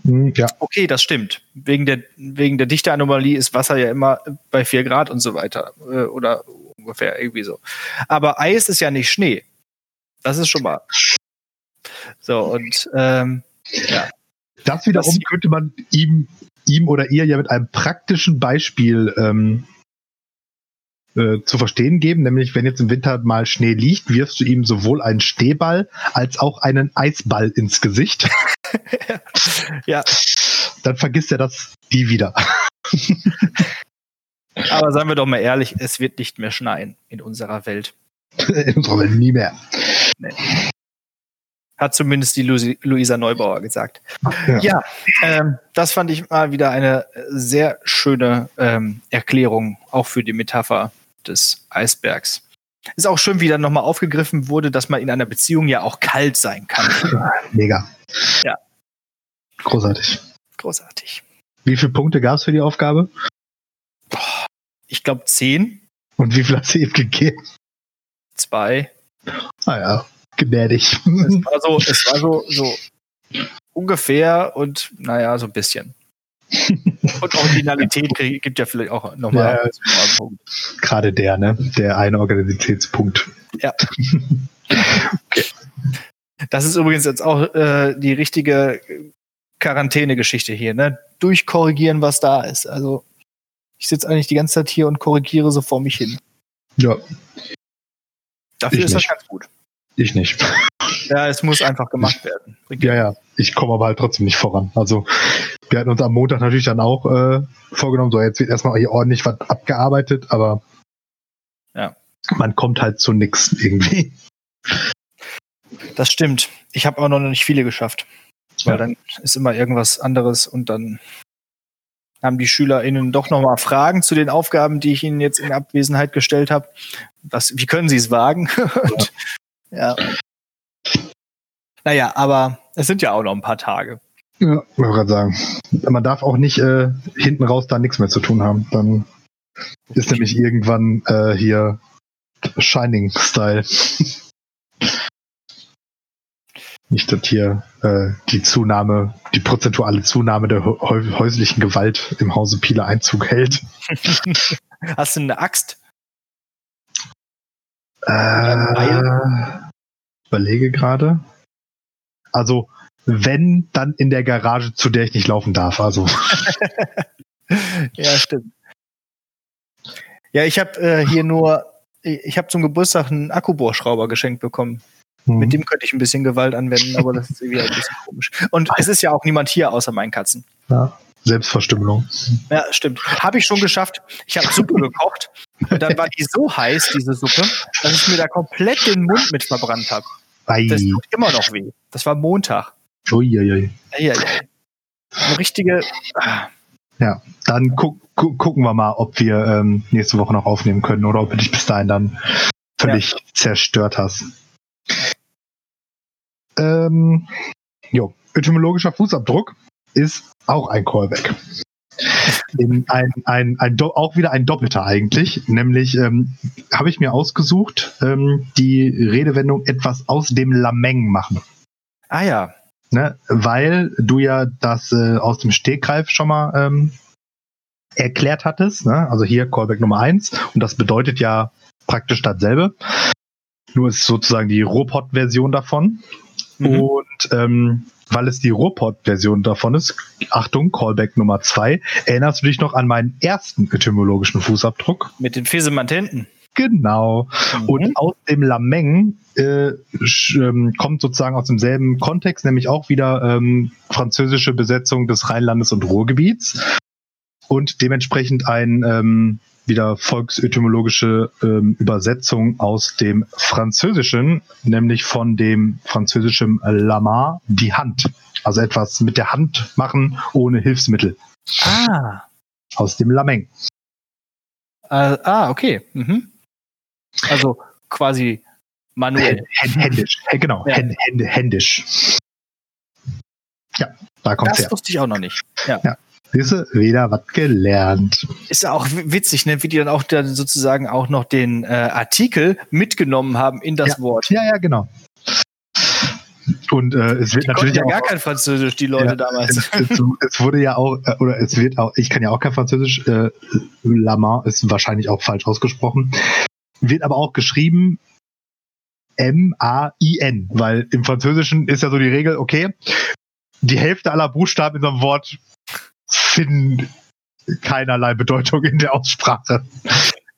Hm, ja. Okay, das stimmt. Wegen der, wegen der Dichteanomalie ist Wasser ja immer bei 4 Grad und so weiter. Äh, oder ungefähr irgendwie so. Aber Eis ist ja nicht Schnee. Das ist schon mal. So, und ähm, ja. Das wiederum das, könnte man ihm, ihm oder ihr ja mit einem praktischen Beispiel ähm, äh, zu verstehen geben, nämlich wenn jetzt im Winter mal Schnee liegt, wirfst du ihm sowohl einen Stehball als auch einen Eisball ins Gesicht. (laughs) ja. Dann vergisst er das nie wieder. (laughs) Aber seien wir doch mal ehrlich, es wird nicht mehr schneien in unserer Welt. (laughs) in unserer Welt nie mehr. Nee. Hat zumindest die Lu Luisa Neubauer gesagt. Ja, ja ähm, das fand ich mal wieder eine sehr schöne ähm, Erklärung, auch für die Metapher des Eisbergs. Ist auch schön, wie dann nochmal aufgegriffen wurde, dass man in einer Beziehung ja auch kalt sein kann. (laughs) Mega. Ja. Großartig. Großartig. Wie viele Punkte gab es für die Aufgabe? Ich glaube zehn. Und wie viel hat sie ihm gegeben? Zwei. Ah ja, gnädig. Es war so, es war so, so ungefähr und naja, so ein bisschen. (laughs) Und Originalität gibt ja vielleicht auch nochmal. Ja, gerade der, ne? Der eine Organisitätspunkt. Ja. (laughs) okay. Das ist übrigens jetzt auch äh, die richtige Quarantäne-Geschichte hier, ne? Durchkorrigieren, was da ist. Also ich sitze eigentlich die ganze Zeit hier und korrigiere so vor mich hin. Ja. Dafür ich ist nicht. das ganz gut. Ich nicht. Ja, es muss einfach gemacht werden. Ja, ja. Ich komme aber halt trotzdem nicht voran. Also wir hatten uns am Montag natürlich dann auch äh, vorgenommen, so jetzt wird erstmal hier ordentlich was abgearbeitet, aber ja. man kommt halt zu nichts irgendwie. Das stimmt. Ich habe auch noch nicht viele geschafft. Weil ja. dann ist immer irgendwas anderes und dann haben die SchülerInnen doch nochmal Fragen zu den Aufgaben, die ich ihnen jetzt in Abwesenheit gestellt habe. wie können sie es wagen? (laughs) und, ja. Naja, aber es sind ja auch noch ein paar Tage. Ja, wollte gerade sagen. Man darf auch nicht äh, hinten raus da nichts mehr zu tun haben. Dann ist nämlich irgendwann äh, hier Shining-Style. (laughs) nicht, dass hier äh, die Zunahme, die prozentuale Zunahme der häuslichen Gewalt im Hause Pieler Einzug hält. (laughs) Hast du eine Axt? Äh, überlege gerade. Also, wenn, dann in der Garage, zu der ich nicht laufen darf. Also. (laughs) ja, stimmt. Ja, ich habe äh, hier nur, ich habe zum Geburtstag einen Akkubohrschrauber geschenkt bekommen. Mhm. Mit dem könnte ich ein bisschen Gewalt anwenden, aber das ist irgendwie ein bisschen (laughs) komisch. Und es ist ja auch niemand hier außer meinen Katzen. Ja. Selbstverstümmelung. Ja, stimmt. Habe ich schon geschafft. Ich habe Suppe (laughs) gekocht und dann war die so heiß, diese Suppe, dass ich mir da komplett den Mund mit verbrannt habe. Das tut immer noch weh. Das war Montag. Uiuiui. Ja, ja. Eine richtige. Ah. Ja, dann gu gu gucken wir mal, ob wir ähm, nächste Woche noch aufnehmen können oder ob du dich bis dahin dann völlig ja. zerstört hast. Ähm, jo, etymologischer Fußabdruck ist auch ein Callback. Ein, ein, ein, ein, auch wieder ein doppelter eigentlich, nämlich ähm, habe ich mir ausgesucht, ähm, die Redewendung etwas aus dem Lameng machen. Ah ja. Ne, weil du ja das äh, aus dem Stegreif schon mal ähm, erklärt hattest. Ne? Also hier Callback Nummer eins und das bedeutet ja praktisch dasselbe. Nur ist sozusagen die Robot-Version davon. Mhm. Und ähm, weil es die Ruhrpott-Version davon ist, Achtung, Callback Nummer zwei, erinnerst du dich noch an meinen ersten etymologischen Fußabdruck? Mit den Fesemantenten. Genau. Mhm. Und aus dem Lameng äh, ähm, kommt sozusagen aus demselben Kontext, nämlich auch wieder ähm, französische Besetzung des Rheinlandes und Ruhrgebiets und dementsprechend ein ähm, wieder volksetymologische ähm, Übersetzung aus dem Französischen, nämlich von dem französischen Lama, die Hand. Also etwas mit der Hand machen ohne Hilfsmittel. Ah. Aus dem Lameng. Äh, ah, okay. Mhm. Also quasi manuell. Händisch, genau, ja. händisch. Ja, da kommt Das her. wusste ich auch noch nicht. Ja. ja. Siehst du, wieder was gelernt. Ist ja auch witzig, ne? wie die dann auch dann sozusagen auch noch den äh, Artikel mitgenommen haben in das ja. Wort. Ja, ja, genau. Und äh, es wird die natürlich ja gar kein Französisch, die Leute ja, damals. Es, es, es, wurde ja auch, äh, oder es wird auch, ich kann ja auch kein Französisch, äh, Lama ist wahrscheinlich auch falsch ausgesprochen, wird aber auch geschrieben M-A-I-N, weil im Französischen ist ja so die Regel, okay, die Hälfte aller Buchstaben in so einem Wort finden keinerlei Bedeutung in der Aussprache.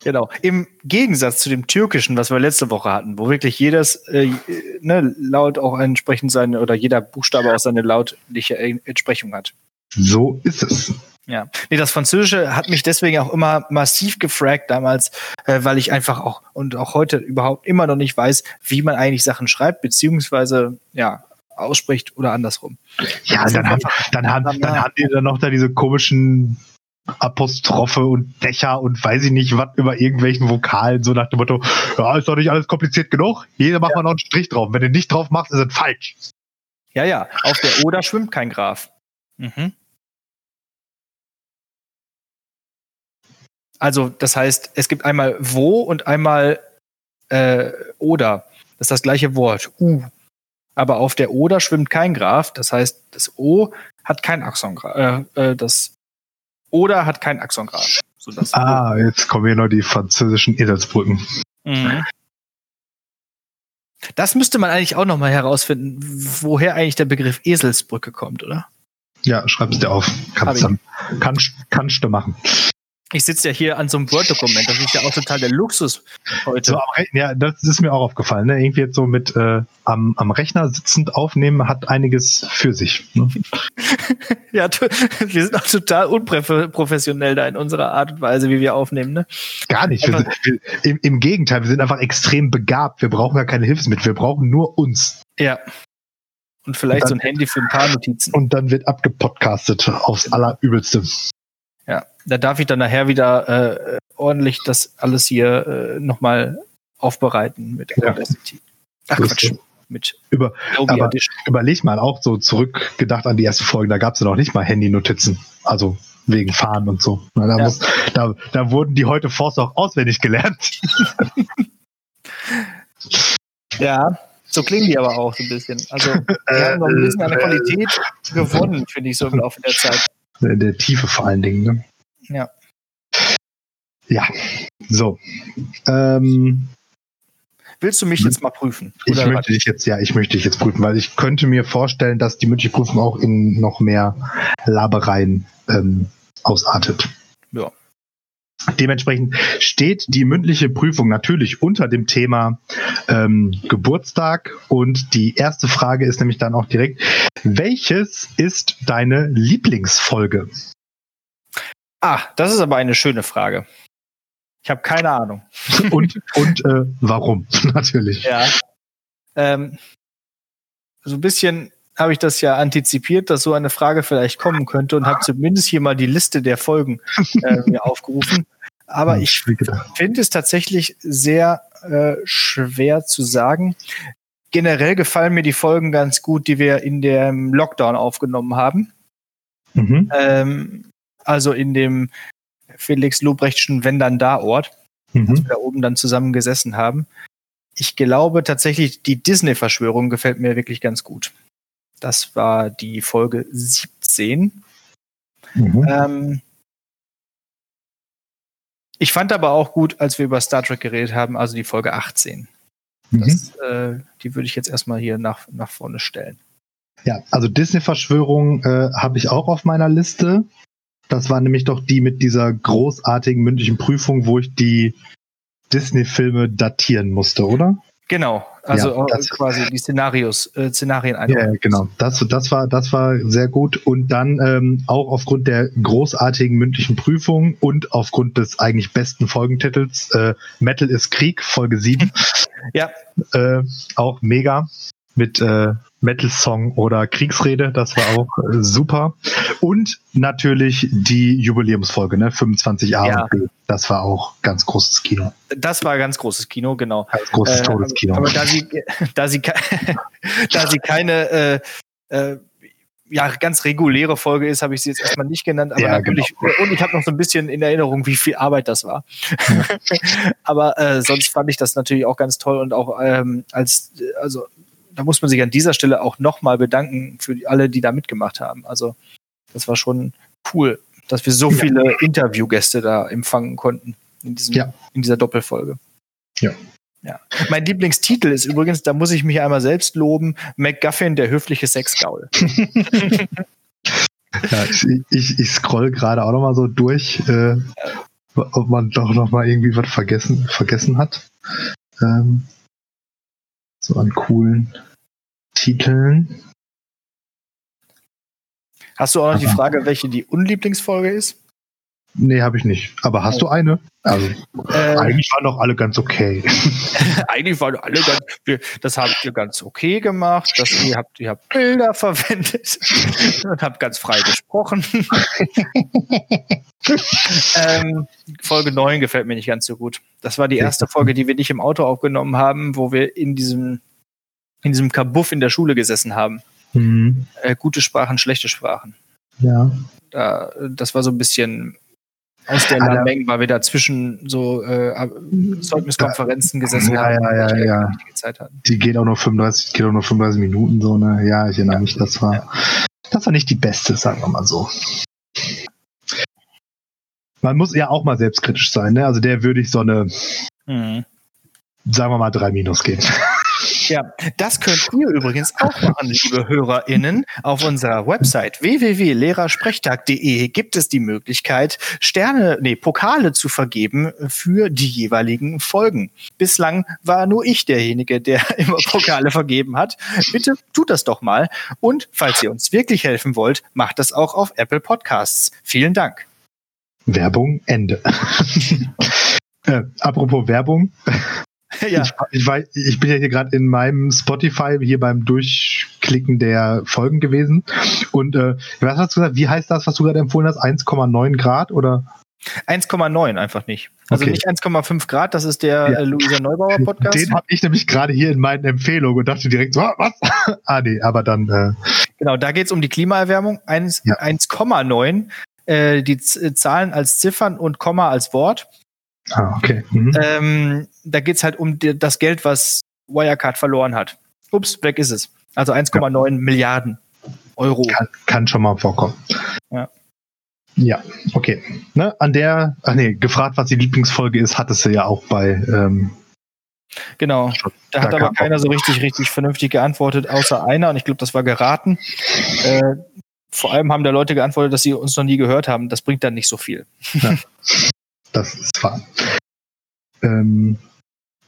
Genau. Im Gegensatz zu dem Türkischen, was wir letzte Woche hatten, wo wirklich jedes äh, ne, Laut auch entsprechend seine oder jeder Buchstabe auch seine lautliche Entsprechung hat. So ist es. Ja. Nee, das Französische hat mich deswegen auch immer massiv gefragt damals, äh, weil ich einfach auch und auch heute überhaupt immer noch nicht weiß, wie man eigentlich Sachen schreibt, beziehungsweise ja, ausspricht oder andersrum. Ja, dann, haben, dann, haben, dann haben die dann noch da diese komischen Apostrophe und Dächer und weiß ich nicht was über irgendwelchen Vokalen, so nach dem Motto, ja, ist doch nicht alles kompliziert genug, jeder macht ja. mal noch einen Strich drauf. Wenn du nicht drauf machst, ist es falsch. Ja, ja, auf der Oder schwimmt kein Graf. Mhm. Also, das heißt, es gibt einmal wo und einmal äh, oder. Das ist das gleiche Wort. U aber auf der Oder schwimmt kein Graph. Das heißt, das O hat kein Axon, äh, äh, das Oder hat kein Axongrad. sodass- Ah, jetzt kommen hier noch die französischen Eselsbrücken. Mhm. Das müsste man eigentlich auch noch mal herausfinden, woher eigentlich der Begriff Eselsbrücke kommt, oder? Ja, schreib's dir auf. Kannst, dann, kannst, kannst du machen. Ich sitze ja hier an so einem Word-Dokument. Das ist ja auch total der Luxus heute. So, Re- ja, das ist mir auch aufgefallen. Ne? Irgendwie jetzt so mit äh, am, am Rechner sitzend aufnehmen hat einiges für sich. Ne? (laughs) Ja, wir sind auch total unprofessionell da in unserer Art und Weise, wie wir aufnehmen. Ne? Gar nicht. Wir sind, wir, im, Im Gegenteil, wir sind einfach extrem begabt. Wir brauchen gar keine Hilfsmittel. Wir brauchen nur uns. Ja. Und vielleicht Und so dann- ein Handy für ein paar Notizen. Und dann wird abgepodcastet aufs Allerübelste. Ja, da darf ich dann nachher wieder äh, ordentlich das alles hier äh, nochmal aufbereiten mit Ja. Audacity. Ach Quatsch, mit Über, Adobe aber- überleg mal auch so zurückgedacht an die ersten Folgen. Da gab es ja noch nicht mal Handy-Notizen. Also wegen Fahren und so. Da, Ja. muss, da, da wurden die heute Forst auch auswendig gelernt. (laughs) Ja, so klingen die aber auch so ein bisschen. Also, die (laughs) haben noch ein bisschen an der Qualität gewonnen, finde ich, so im Laufe der Zeit. Der, der Tiefe vor allen Dingen. Ne? Ja. Ja, so. Ähm, Willst du mich jetzt mal prüfen? ich Oder möchte dich jetzt, ja, ich möchte dich jetzt prüfen, weil ich könnte mir vorstellen, dass die mündliche Prüfung auch in noch mehr Labereien ähm, ausartet. Ja. Dementsprechend steht die mündliche Prüfung natürlich unter dem Thema ähm, Geburtstag und die erste Frage ist nämlich dann auch direkt, welches ist deine Lieblingsfolge? Ah, das ist aber eine schöne Frage. Ich habe keine Ahnung. (laughs) Und, und äh, warum? (laughs) natürlich. Ja. Ähm, so ein bisschen habe ich das ja antizipiert, dass so eine Frage vielleicht kommen könnte und habe zumindest hier mal die Liste der Folgen äh, (laughs) mir aufgerufen. Aber ich finde es tatsächlich sehr äh, schwer zu sagen. Generell gefallen mir die Folgen ganz gut, die wir in dem Lockdown aufgenommen haben. Mhm. Ähm, also in dem Felix Lobrechtschen Wenn dann da Ort, Mhm. wir da oben dann zusammen gesessen haben. Ich glaube tatsächlich, die Disney-Verschwörung gefällt mir wirklich ganz gut. Das war die Folge 17. Mhm. Ähm, ich fand aber auch gut, als wir über Star Trek geredet haben, also die Folge 18. Mhm. Das, äh, die würde ich jetzt erstmal hier nach, nach vorne stellen. Ja, also Disney-Verschwörung äh, habe ich auch auf meiner Liste. Das war nämlich doch die mit dieser großartigen mündlichen Prüfung, wo ich die Disney-Filme datieren musste, oder? Genau, also Ja, äh, das- quasi die Szenarios, äh, Szenarien Ja, ja, genau. Das, das, war, das war sehr gut. Und dann ähm, auch aufgrund der großartigen mündlichen Prüfung und aufgrund des eigentlich besten Folgentitels äh, Metal ist Krieg, Folge 7. (laughs) Ja. Äh, auch mega mit äh, Metal-Song oder Kriegsrede. Das war auch äh, super. Und natürlich die Jubiläumsfolge, ne? 25 A Ja. und B. Das war auch ganz großes Kino. Das war ganz großes Kino, genau. Ganz großes Äh, Todeskino. Aber da sie, da sie, (laughs) da sie keine äh, äh, ja, ganz reguläre Folge ist, habe ich sie jetzt erstmal nicht genannt. Aber Ja, natürlich, und ich habe noch so ein bisschen in Erinnerung, wie viel Arbeit das war. (laughs) aber äh, sonst fand ich das natürlich auch ganz toll und auch ähm, als, also da muss man sich an dieser Stelle auch nochmal bedanken für alle, die da mitgemacht haben. Also das war schon cool, dass wir so Ja. viele Interviewgäste da empfangen konnten in, diesem, Ja. in dieser Doppelfolge. Ja. Ja. Mein Lieblingstitel ist übrigens, da muss ich mich einmal selbst loben, MacGuffin, der höfliche Sexgaul. (laughs) Ja, ich, ich, ich scroll gerade auch noch mal so durch, äh, ob man doch noch mal irgendwie was vergessen, vergessen hat. Ähm, so an coolen Titeln. Hast du auch noch die Frage, welche die Unlieblingsfolge ist? Nee, habe ich nicht. Aber hast du eine? Also, Äh, eigentlich waren doch alle ganz okay. (laughs) eigentlich waren alle ganz, das habt ihr ganz okay gemacht, das, ihr, habt, ihr habt Bilder verwendet (laughs) und habt ganz frei gesprochen. (laughs) ähm, Folge 9 gefällt mir nicht ganz so gut. Das war die erste Folge, die wir nicht im Auto aufgenommen haben, wo wir in diesem, in diesem Kabuff in der Schule gesessen haben. Mhm. Äh, gute Sprachen, schlechte Sprachen. Ja. Da, das war so ein bisschen aus der Alter. Lameng, weil wir da zwischen so äh, Zeugniskonferenzen gesessen Ja, haben. ja, ja, ja. keine richtige Zeit hatten. Die geht auch nur 35, geht auch nur 35 Minuten so, ne? Ja, ich erinnere mich, das war, das war nicht die beste, sagen wir mal so. man muss ja auch mal selbstkritisch sein, ne? Also der würde ich so eine, mhm. sagen wir mal, drei Minus geben. Ja, das könnt ihr übrigens auch machen, liebe HörerInnen. Auf unserer Website www.lehrersprechtag.de gibt es die Möglichkeit, Sterne, nee, Pokale zu vergeben für die jeweiligen Folgen. Bislang war nur ich derjenige, der (laughs) immer Pokale vergeben hat. Bitte tut das doch mal. Und falls ihr uns wirklich helfen wollt, macht das auch auf Apple Podcasts. Vielen Dank. Werbung Ende. (laughs) äh, apropos Werbung. (laughs) ja. Ich, ich, weiß, ich bin ja hier gerade in meinem Spotify hier beim Durchklicken der Folgen gewesen. Und äh, was hast du gesagt? Wie heißt das, was du gerade empfohlen hast? 1,9 Grad oder? 1,9 einfach nicht. Also okay. nicht 1,5 Grad, das ist der ja. Luisa Neubauer Podcast. Den habe ich nämlich gerade hier in meinen Empfehlungen und dachte direkt so, was? (laughs) ah nee, aber dann. Äh genau, da geht es um die Klimaerwärmung. 1,9 ja. äh, die Z Zahlen als Ziffern und Komma als Wort. Ah, okay. Mhm. Ähm, da geht es halt um die, das Geld, was Wirecard verloren hat. Ups, weg ist es. Also 1,9 ja. Milliarden Euro. Kann, kann, schon mal vorkommen. Ja. Ja, okay. Ne, an der, ach nee, gefragt, was die Lieblingsfolge ist, hattest du ja auch bei. Ähm, genau. Da hat aber keiner so richtig, richtig vernünftig geantwortet, außer einer, und ich glaube, das war geraten. Äh, vor allem haben da Leute geantwortet, dass sie uns noch nie gehört haben. Das bringt dann nicht so viel. Ja. (laughs) Das ist wahr. Ähm,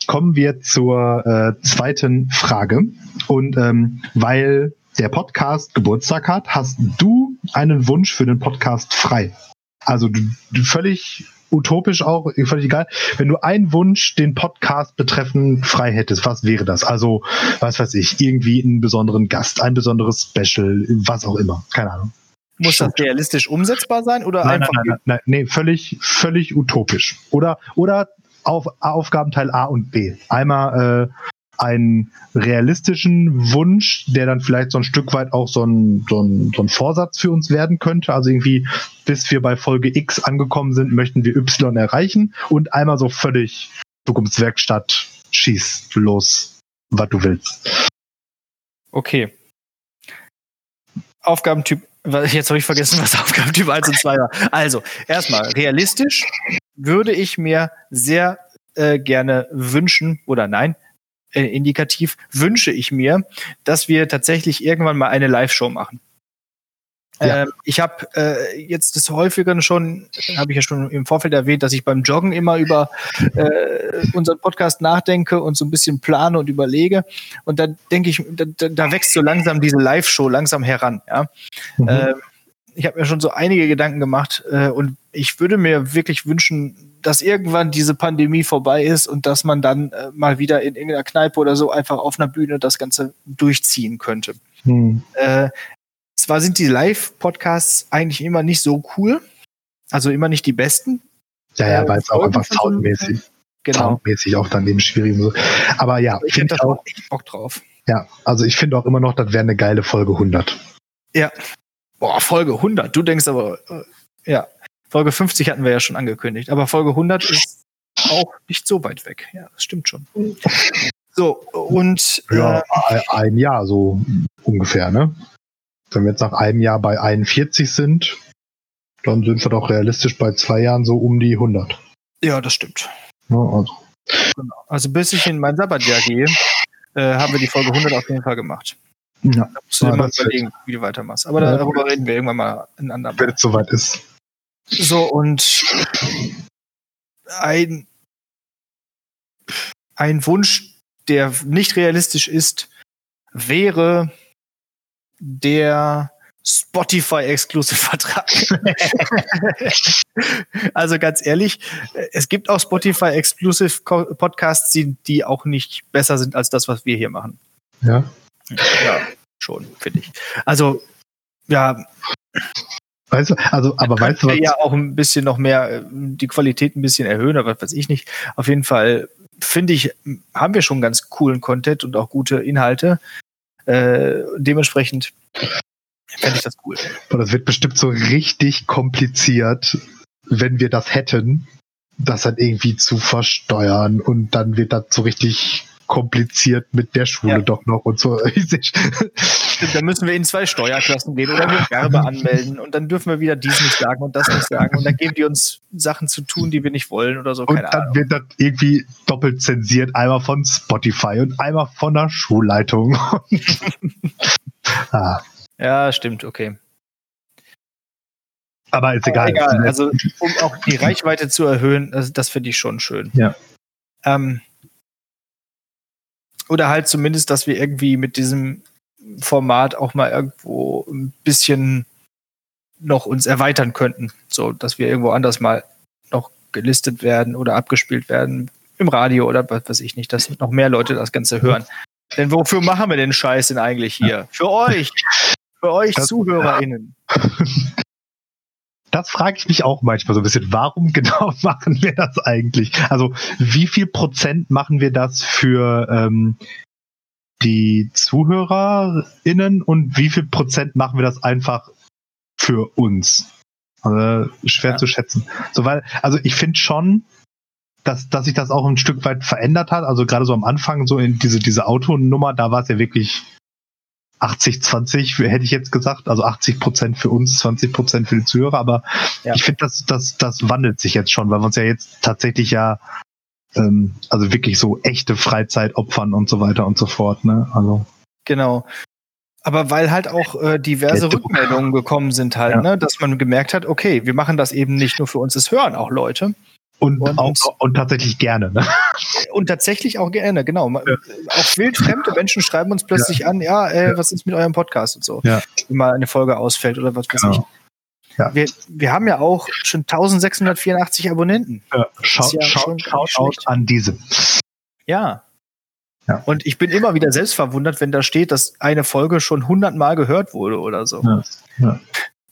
kommen wir zur äh, zweiten Frage. Und ähm, weil der Podcast Geburtstag hat, hast du einen Wunsch für den Podcast frei. Also du, du völlig utopisch auch, völlig egal. Wenn du einen Wunsch den Podcast betreffend frei hättest, was wäre das? Also, was weiß ich, irgendwie einen besonderen Gast, ein besonderes Special, was auch immer. Keine Ahnung. Muss das realistisch umsetzbar sein oder nein, einfach? Nein, nein, nein, nee, völlig, völlig utopisch. Oder, oder auf Aufgabenteil A und B. Einmal äh, einen realistischen Wunsch, der dann vielleicht so ein Stück weit auch so ein, so, ein, so ein Vorsatz für uns werden könnte. Also irgendwie, bis wir bei Folge X angekommen sind, möchten wir Y erreichen. Und einmal so völlig Zukunftswerkstatt, schieß los, was du willst. Okay. Aufgabentyp Jetzt habe ich vergessen, was Aufgabentyp 1 und 2 war. Also, erstmal, realistisch würde ich mir sehr äh, gerne wünschen, oder nein, äh, indikativ wünsche ich mir, dass wir tatsächlich irgendwann mal eine Live-Show machen. Ja. Ähm, ich habe äh, jetzt des häufigeren schon, habe ich ja schon im Vorfeld erwähnt, dass ich beim Joggen immer über äh, unseren Podcast nachdenke und so ein bisschen plane und überlege. Und da denke ich, da, da, wächst so langsam diese Live-Show langsam heran. Ja? Mhm. Äh, ich habe mir schon so einige Gedanken gemacht äh, und ich würde mir wirklich wünschen, dass irgendwann diese Pandemie vorbei ist und dass man dann äh, mal wieder in irgendeiner Kneipe oder so einfach auf einer Bühne das Ganze durchziehen könnte. Hm. Äh, zwar sind die Live-Podcasts eigentlich immer nicht so cool, also immer nicht die besten. Ja, ja, weil es auch einfach soundmäßig, genau. soundmäßig auch dann eben schwierig ist. Aber ja, ich finde auch echt Bock drauf. Ja, also ich finde auch immer noch, das wäre eine geile Folge 100. Ja. Boah, Folge 100. Du denkst aber, äh, ja. Folge 50 hatten wir ja schon angekündigt, aber Folge 100 ist auch nicht so weit weg. Ja, das stimmt schon. So, und. Ja, äh, ein Jahr so ungefähr, ne? Wenn wir jetzt nach einem Jahr bei 41 sind, dann sind wir doch realistisch bei zwei Jahren so um die 100. Ja, das stimmt. Ja, also. Genau. also bis ich in mein Sabbatjahr gehe, äh, haben wir die Folge 100 auf jeden Fall gemacht. Ja. Da musst du ja, dir mal überlegen, wie du weitermachst. Aber ja. darüber reden wir irgendwann mal in anderen Wenn es soweit ist. So, und ein, ein Wunsch, der nicht realistisch ist, wäre der Spotify-Exclusive-Vertrag. (laughs) also ganz ehrlich, es gibt auch Spotify-Exclusive-Podcasts, die, die auch nicht besser sind als das, was wir hier machen. Ja. Ja, schon, finde ich. Also, ja. Weißt du, also, aber weißt du was? ja auch ein bisschen noch mehr die Qualität ein bisschen erhöhen, aber was weiß ich nicht. Auf jeden Fall finde ich, haben wir schon ganz coolen Content und auch gute Inhalte. Äh, dementsprechend fände ich das cool. Und das wird bestimmt so richtig kompliziert, wenn wir das hätten, das dann irgendwie zu versteuern und dann wird das so richtig kompliziert mit der Schule ja. doch noch und so. (laughs) stimmt, dann müssen wir in zwei Steuerklassen gehen oder wir Werbe anmelden und dann dürfen wir wieder dies nicht sagen und das nicht sagen und dann geben die uns Sachen zu tun, die wir nicht wollen oder so. Und dann Ahnung. wird das irgendwie doppelt zensiert, einmal von Spotify und einmal von der Schulleitung. (laughs) ah, Ja, stimmt, okay. aber ist egal. Egal, also um auch die Reichweite zu erhöhen, das, das finde ich schon schön. Ja. Ähm, oder halt zumindest, dass wir irgendwie mit diesem Format auch mal irgendwo ein bisschen noch uns erweitern könnten, so dass wir irgendwo anders mal noch gelistet werden oder abgespielt werden im Radio oder was weiß ich nicht, dass noch mehr Leute das Ganze hören. Denn wofür machen wir den Scheiß denn eigentlich hier? Für euch, für euch Das- ZuhörerInnen. Das frage ich mich auch manchmal so ein bisschen. Warum (laughs) genau machen wir das eigentlich? Also wie viel Prozent machen wir das für ähm, die ZuhörerInnen und wie viel Prozent machen wir das einfach für uns? Also, schwer Ja. zu schätzen. So, weil, also ich finde schon, dass, dass sich das auch ein Stück weit verändert hat. Also gerade so am Anfang, so in diese, diese Autonummer, da war es ja wirklich 80, 20, hätte ich jetzt gesagt. Also 80 Prozent für uns, 20 Prozent für die Zuhörer. Aber Ja. ich finde, das, das, das wandelt sich jetzt schon, weil wir uns ja jetzt tatsächlich ja, ähm, also wirklich so echte Freizeit opfern und so weiter und so fort. Ne? Also Genau. Aber weil halt auch äh, diverse Der Druck. Rückmeldungen gekommen sind halt, Ja. ne, dass man gemerkt hat, okay, wir machen das eben nicht nur für uns, es hören auch Leute. und, Und- auch, und tatsächlich gerne. Ne? (laughs) Und tatsächlich auch gerne, genau. Ma- Auch wildfremde Menschen schreiben uns plötzlich an, ja, äh, Ja. was ist mit eurem Podcast und so. Ja. Wenn mal eine Folge ausfällt oder was weiß Genau. ich. Ja. Wir, wir haben ja auch schon 1684 Abonnenten. Ja, ja schlecht. an diese. Ja. Ja. Und ich bin immer wieder selbst verwundert, wenn da steht, dass eine Folge schon hundertmal gehört wurde oder so. Ja. Ja.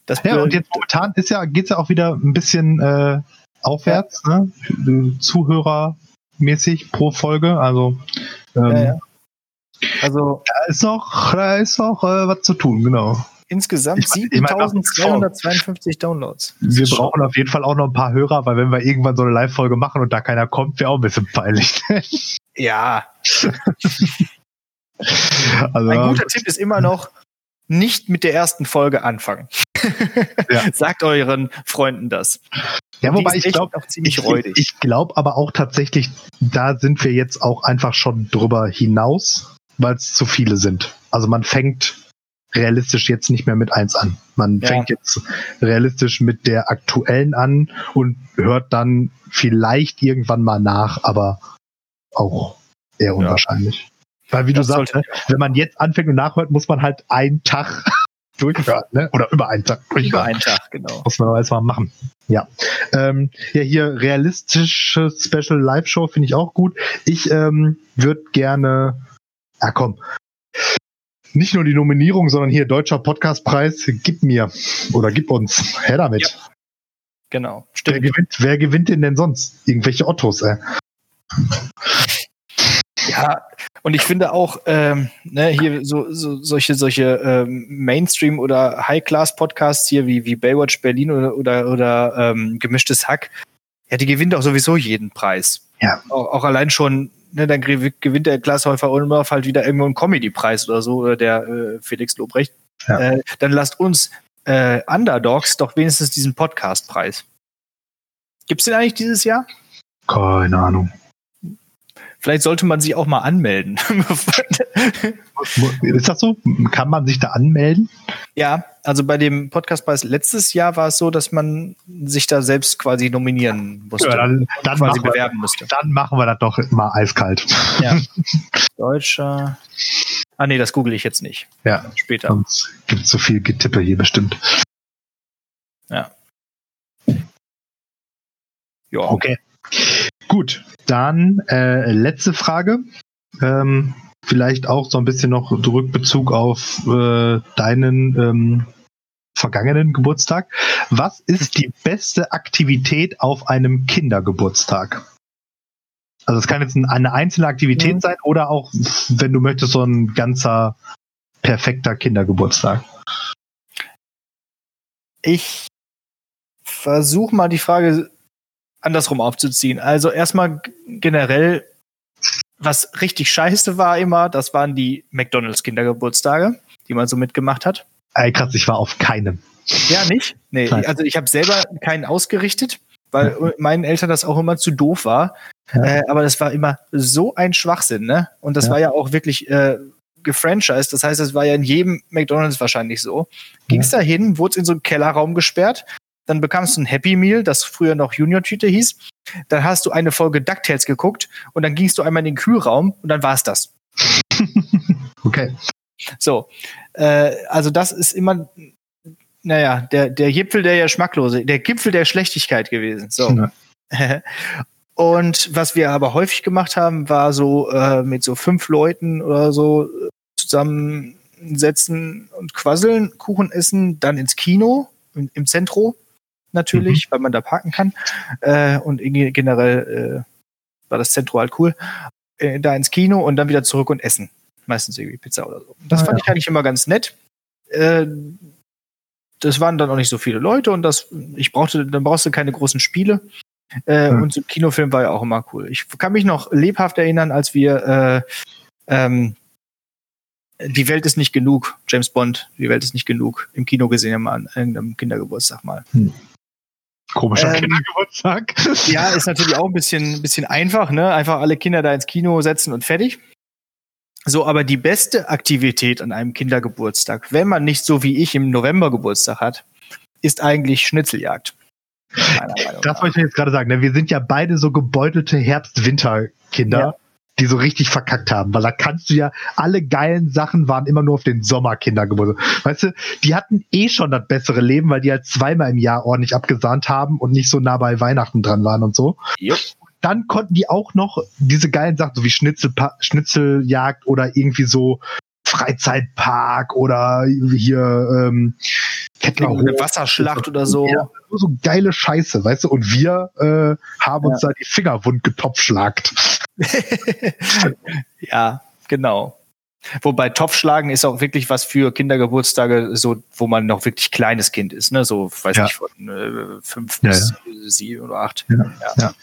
Das Ja, und jetzt momentan ist ja, geht's ja auch wieder ein bisschen äh, aufwärts, ne? Zuhörermäßig pro Folge. Also ähm, Ja, ja. Also da ist noch, da ist noch äh, was zu tun, genau. Insgesamt Ich mein- ich mein, das ist 7252 Downloads. Wir brauchen auf jeden Fall auch noch ein paar Hörer, weil wenn wir irgendwann so eine Live-Folge machen und da keiner kommt, wäre auch ein bisschen peinlich. (laughs) Ja, (laughs) also, ein guter Tipp ist immer noch, nicht mit der ersten Folge anfangen. Ja. (laughs) Sagt euren Freunden das. ja, wobei ich glaube, auch ziemlich ich, räudig. ich glaube aber auch tatsächlich, da sind wir jetzt auch einfach schon drüber hinaus, weil es zu viele sind. Also man fängt realistisch jetzt nicht mehr mit eins an. Man Ja. fängt jetzt realistisch mit der aktuellen an und hört dann vielleicht irgendwann mal nach, aber auch eher unwahrscheinlich. Weil wie Das du sagst, ne, wenn man jetzt anfängt und nachhört, muss man halt einen Tag (laughs) durchhören, ne? Oder über einen Tag Über durchhören. einen Tag, genau. Muss man erstmal machen. Ja. Ähm, ja, hier realistische Special Live Show finde ich auch gut. Ich ähm, würde gerne, ja komm, nicht nur die Nominierung, sondern hier Deutscher Podcastpreis, gib mir oder gib uns. Her damit. Genau. Wer, Stimmt. gewinnt, wer gewinnt den denn sonst? Irgendwelche Ottos, ey. Ja, und ich finde auch, ähm, ne, hier so, so solche, solche ähm, Mainstream- oder High-Class-Podcasts hier wie, wie Baywatch Berlin oder, oder, oder ähm, Gemischtes Hack, ja, die gewinnt auch sowieso jeden Preis. Ja. Auch, auch allein schon, ne, dann gew- gewinnt der Glashäufer Ulmhoff halt wieder irgendwo einen Comedy-Preis oder so, oder der äh, Felix Lobrecht. Ja. Äh, dann lasst uns äh, Underdogs doch wenigstens diesen Podcast-Preis. Gibt's den eigentlich dieses Jahr? Keine Ahnung. Vielleicht sollte man sich auch mal anmelden. Ist das so? Kann man sich da anmelden? ja, also bei dem Podcastpreis letztes Jahr war es so, dass man sich da selbst quasi nominieren musste. Ja, dann, dann, quasi machen wir, bewerben musste. dann machen wir das doch mal eiskalt. Ja. (laughs) Deutscher. Ah nee, das google ich jetzt nicht. Ja. Später. Sonst gibt es so viel Getippe hier bestimmt. Ja. Okay. Gut, dann äh, letzte Frage. Ähm, vielleicht auch so ein bisschen noch Rückbezug auf äh, deinen ähm, vergangenen Geburtstag. Was ist die beste Aktivität auf einem Kindergeburtstag? Also es kann jetzt ein- eine einzelne Aktivität Mhm. sein oder auch, wenn du möchtest, so ein ganzer perfekter Kindergeburtstag. Ich versuche mal die Frage andersrum aufzuziehen. Also erstmal generell, was richtig scheiße war immer, das waren die McDonalds Kindergeburtstage. die man so mitgemacht hat? Ey, krass, ich war auf keinem. Ja, nicht? Nee, Nein. also ich habe selber keinen ausgerichtet, weil meinen Eltern das auch immer zu doof war. Ja. Äh, aber das war immer so ein Schwachsinn, ne? Und das Ja. war ja auch wirklich äh, gefranchised. Das heißt, es war ja in jedem McDonalds wahrscheinlich so. Gingst da hin, wurdest in so einen Kellerraum gesperrt, dann bekamst du ein Happy Meal, das früher noch Junior-Tüte hieß. Dann hast du eine Folge DuckTales geguckt und dann gingst du einmal in den Kühlraum und dann war's das. (laughs) Okay. So, äh, also das ist immer, naja, der, der Gipfel der Geschmacklose, der Gipfel der Schlechtigkeit gewesen. So. Ja. (laughs) Und was wir aber häufig gemacht haben, war so äh, mit so fünf Leuten oder so äh, zusammensetzen und quasseln, Kuchen essen, dann ins Kino, im, im Zentro natürlich, weil man da parken kann. Äh, und generell äh, war das Zentro halt cool. Äh, da ins Kino und dann wieder zurück und essen. Meistens irgendwie Pizza oder so. Das Ah, fand ich eigentlich immer ganz nett. Äh, das waren dann auch nicht so viele Leute und das, ich brauchte, dann brauchst du keine großen Spiele. Äh, Hm. Und so Kinofilm war ja auch immer cool. Ich kann mich noch lebhaft erinnern, als wir äh, ähm, Die Welt ist nicht genug, James Bond, Die Welt ist nicht genug, im Kino gesehen haben an irgendeinem Kindergeburtstag mal. Komischer Ähm, Kindergeburtstag. (laughs) Ja, ist natürlich auch ein bisschen, bisschen einfach, ne? Einfach alle Kinder da ins Kino setzen und fertig. So, aber die beste Aktivität an einem Kindergeburtstag, wenn man nicht so wie ich im November Geburtstag hat, ist eigentlich Schnitzeljagd. Das wollte ich jetzt gerade sagen. Ne? Wir sind ja beide so gebeutelte Herbst-Winter-Kinder, Ja. Die so richtig verkackt haben. Weil da kannst du ja, alle geilen Sachen waren immer nur auf den Sommerkindergeburtstag. Weißt du, die hatten eh schon das bessere Leben, weil die halt zweimal im Jahr ordentlich abgesahnt haben und nicht so nah bei Weihnachten dran waren und so. Jupp. Dann konnten die auch noch diese geilen Sachen, so wie Schnitzel, Schnitzeljagd oder irgendwie so Freizeitpark oder hier ähm, Kettlerhof. Eine Wasserschlacht oder so. Ja, nur so geile Scheiße, weißt du? Und wir äh, haben uns da die Finger wund getopfschlagt. (laughs) ja, genau. Wobei Topfschlagen ist auch wirklich was für Kindergeburtstage, so wo man noch wirklich kleines Kind ist, ne? So, weiß Ja. nicht, von äh, fünf Ja, bis sieben oder acht. Ja, ja.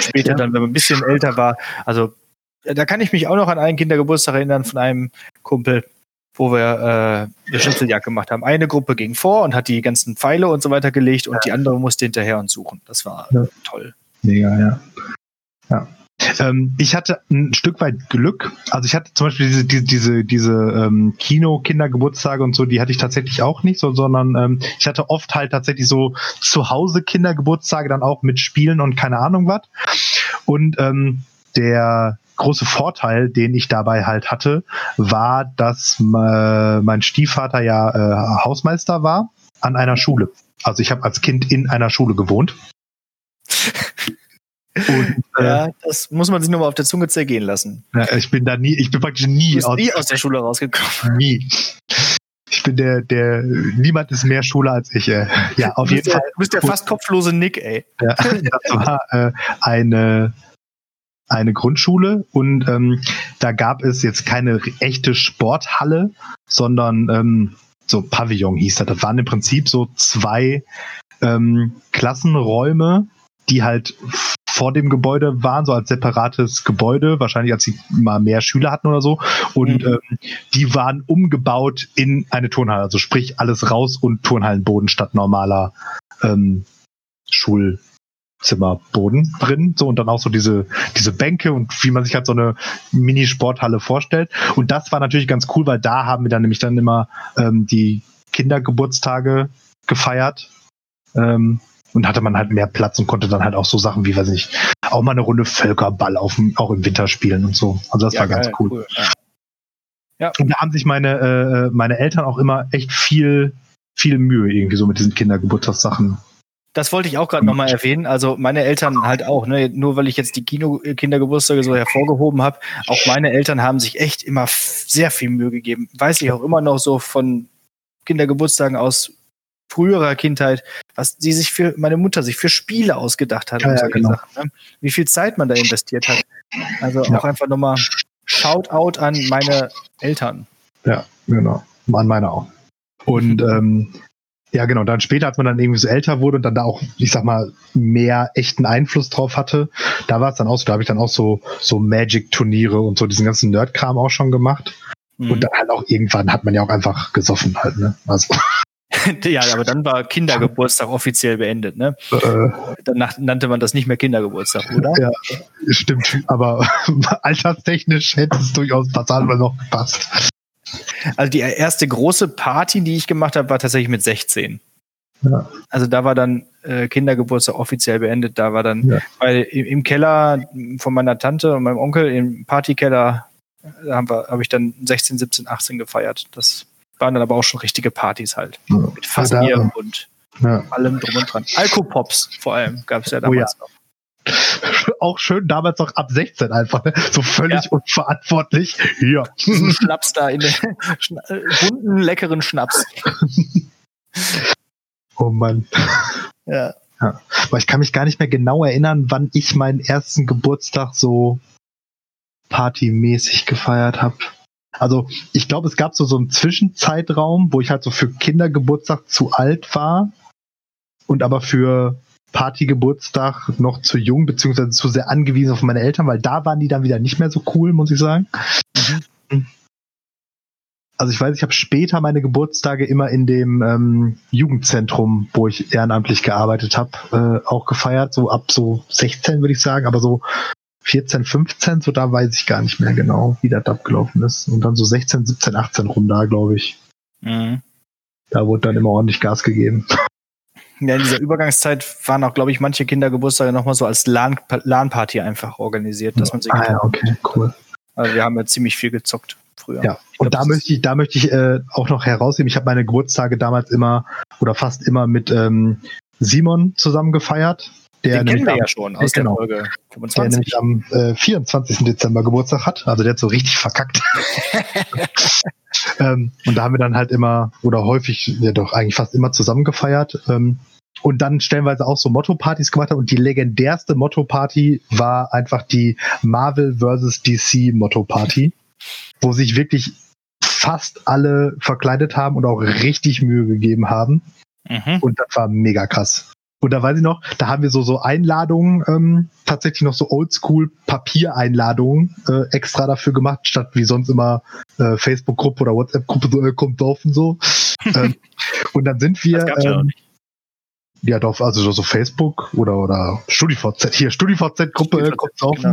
Später Ja. dann, wenn man ein bisschen älter war, also ja, da kann ich mich auch noch an einen Kindergeburtstag erinnern von einem Kumpel, wo wir äh, eine Schnitzeljagd gemacht haben. Eine Gruppe ging vor und hat die ganzen Pfeile und so weiter gelegt und die andere musste hinterher und suchen. Das war Ja. toll. Mega, ja. ja. Ähm, ich hatte ein Stück weit Glück. Also ich hatte zum Beispiel diese, diese, diese, diese ähm, Kino-Kindergeburtstage und so, die hatte ich tatsächlich auch nicht, so, sondern ähm, ich hatte oft halt tatsächlich so zu Hause Kindergeburtstage dann auch mit Spielen und keine Ahnung was. Und ähm, der große Vorteil, den ich dabei halt hatte, war, dass äh, mein Stiefvater ja äh, Hausmeister war an einer Schule. Also ich habe als Kind in einer Schule gewohnt. Und, äh, Ja, das muss man sich nur mal auf der Zunge zergehen lassen. ja, ich bin da nie, ich bin praktisch nie aus, nie aus der Schule rausgekommen. (laughs) nie. Ich bin der, der, niemand ist mehr Schule als ich. Äh. Ja, auf Du jeden bist, Fall. der, du bist der fast kopflose Nick, ey. Ja, (laughs) das war äh, eine, eine Grundschule und ähm, da gab es jetzt keine echte Sporthalle, sondern ähm, so Pavillon hieß das. Das waren im Prinzip so zwei ähm, Klassenräume, die halt vor dem Gebäude waren, so als separates Gebäude, wahrscheinlich als sie mal mehr Schüler hatten oder so. Und Mhm. ähm, die waren umgebaut in eine Turnhalle, also sprich alles raus und Turnhallenboden statt normaler ähm, Schulzimmerboden drin. So und dann auch so diese, diese Bänke und wie man sich halt so eine Mini-Sporthalle vorstellt. Und das war natürlich ganz cool, weil da haben wir dann nämlich dann immer ähm, die Kindergeburtstage gefeiert. Ähm, und hatte man halt mehr Platz und konnte dann halt auch so Sachen wie, weiß ich nicht, auch mal eine Runde Völkerball auf, dem- auch im Winter spielen und so. Also das Ja, war ganz geil, cool. Ja. Und da haben sich meine, äh, meine Eltern auch immer echt viel, viel Mühe irgendwie so mit diesen Kindergeburtstagssachen. Das wollte ich auch gerade nochmal erwähnen. Also meine Eltern halt auch, ne? nur weil ich jetzt die Kino-Kindergeburtstage so hervorgehoben habe, auch meine Eltern haben sich echt immer sehr viel Mühe gegeben. Weiß ich auch immer noch so von Kindergeburtstagen aus früherer Kindheit, was sie sich für, meine Mutter sich für Spiele ausgedacht hat Ja, und ja, genau. Sachen. Ne? Wie viel Zeit man da investiert hat. Also Ja. auch einfach nochmal Shoutout an meine Eltern. Ja, genau. An meiner auch. Und (laughs) ähm, ja, genau, dann später, als man dann irgendwie so älter wurde und dann da auch, ich sag mal, mehr echten Einfluss drauf hatte, da war es dann auch so, da habe ich dann auch so, so Magic-Turniere und so diesen ganzen Nerd-Kram auch schon gemacht. Mhm. Und dann halt auch irgendwann hat man ja auch einfach gesoffen halt, ne? Also. (laughs) ja, aber dann war Kindergeburtstag offiziell beendet, ne? Äh, dann nannte man das nicht mehr Kindergeburtstag, oder? Ja, stimmt. Aber (laughs) alterstechnisch hätte es durchaus total noch gepasst. Also die erste große Party, die ich gemacht habe, war tatsächlich mit 16. Ja. Also da war dann äh, Kindergeburtstag offiziell beendet. Da war dann, ja. weil im, im, Keller von meiner Tante und meinem Onkel im Partykeller da habe hab ich dann 16, 17, 18 gefeiert. Das waren dann aber auch schon richtige Partys halt. Ja. Mit fast ja, Bier und ja. allem drum und dran. Alkopops vor allem gab es ja damals oh, noch. (laughs) Auch schön damals noch ab 16 einfach, ne? so völlig ja. unverantwortlich. Hier. (laughs) Schnaps da in den (laughs) äh, bunten, leckeren Schnaps. oh Mann. Ja. ja. Aber ich kann mich gar nicht mehr genau erinnern, wann ich meinen ersten Geburtstag so partymäßig gefeiert habe. Also ich glaube, es gab so, so einen Zwischenzeitraum, wo ich halt so für Kindergeburtstag zu alt war und aber für Partygeburtstag noch zu jung, beziehungsweise zu sehr angewiesen auf meine Eltern, weil da waren die dann wieder nicht mehr so cool, muss ich sagen. Mhm. Also ich weiß, ich habe später meine Geburtstage immer in dem ähm, Jugendzentrum, wo ich ehrenamtlich gearbeitet habe, äh, auch gefeiert, so ab so 16 würde ich sagen, aber so 14, 15, so da weiß ich gar nicht mehr genau, wie das abgelaufen ist. Und dann so 16, 17, 18 rum da, glaube ich. Mhm. Da wurde dann immer ordentlich Gas gegeben. Ja, in dieser Übergangszeit waren auch, glaube ich, manche Kindergeburtstage nochmal so als LAN-Party einfach organisiert, dass man sich. Ah, ja, okay, cool. Also wir haben ja ziemlich viel gezockt früher. Ja, und glaub, da möchte ich, da möchte ich äh, auch noch herausheben. Ich habe meine Geburtstage damals immer oder fast immer mit ähm, Simon zusammen gefeiert. Der Den kennen wir am, ja schon aus genau, der Folge 25. Der nämlich am äh, 24. Dezember Geburtstag hat. Also der hat so richtig verkackt. (laughs) ähm, und da haben wir dann halt immer oder häufig, ja doch eigentlich fast immer zusammen gefeiert. Ähm, und dann stellenweise auch so Motto-Partys gemacht haben. Und die legendärste Motto-Party war einfach die Marvel vs. DC Motto-Party, wo sich wirklich fast alle verkleidet haben und auch richtig Mühe gegeben haben. Mhm. Und das war mega krass. Und da weiß ich noch, da haben wir so, so Einladungen, ähm, tatsächlich noch so oldschool Papiereinladungen äh, extra dafür gemacht, statt wie sonst immer äh, Facebook-Gruppe oder WhatsApp-Gruppe so, äh, kommt drauf und so. (laughs) ähm, und dann sind wir. Ähm, ja, doch, also so Facebook oder, oder StudiVZ, hier StudiVZ-Gruppe äh, kommt drauf genau.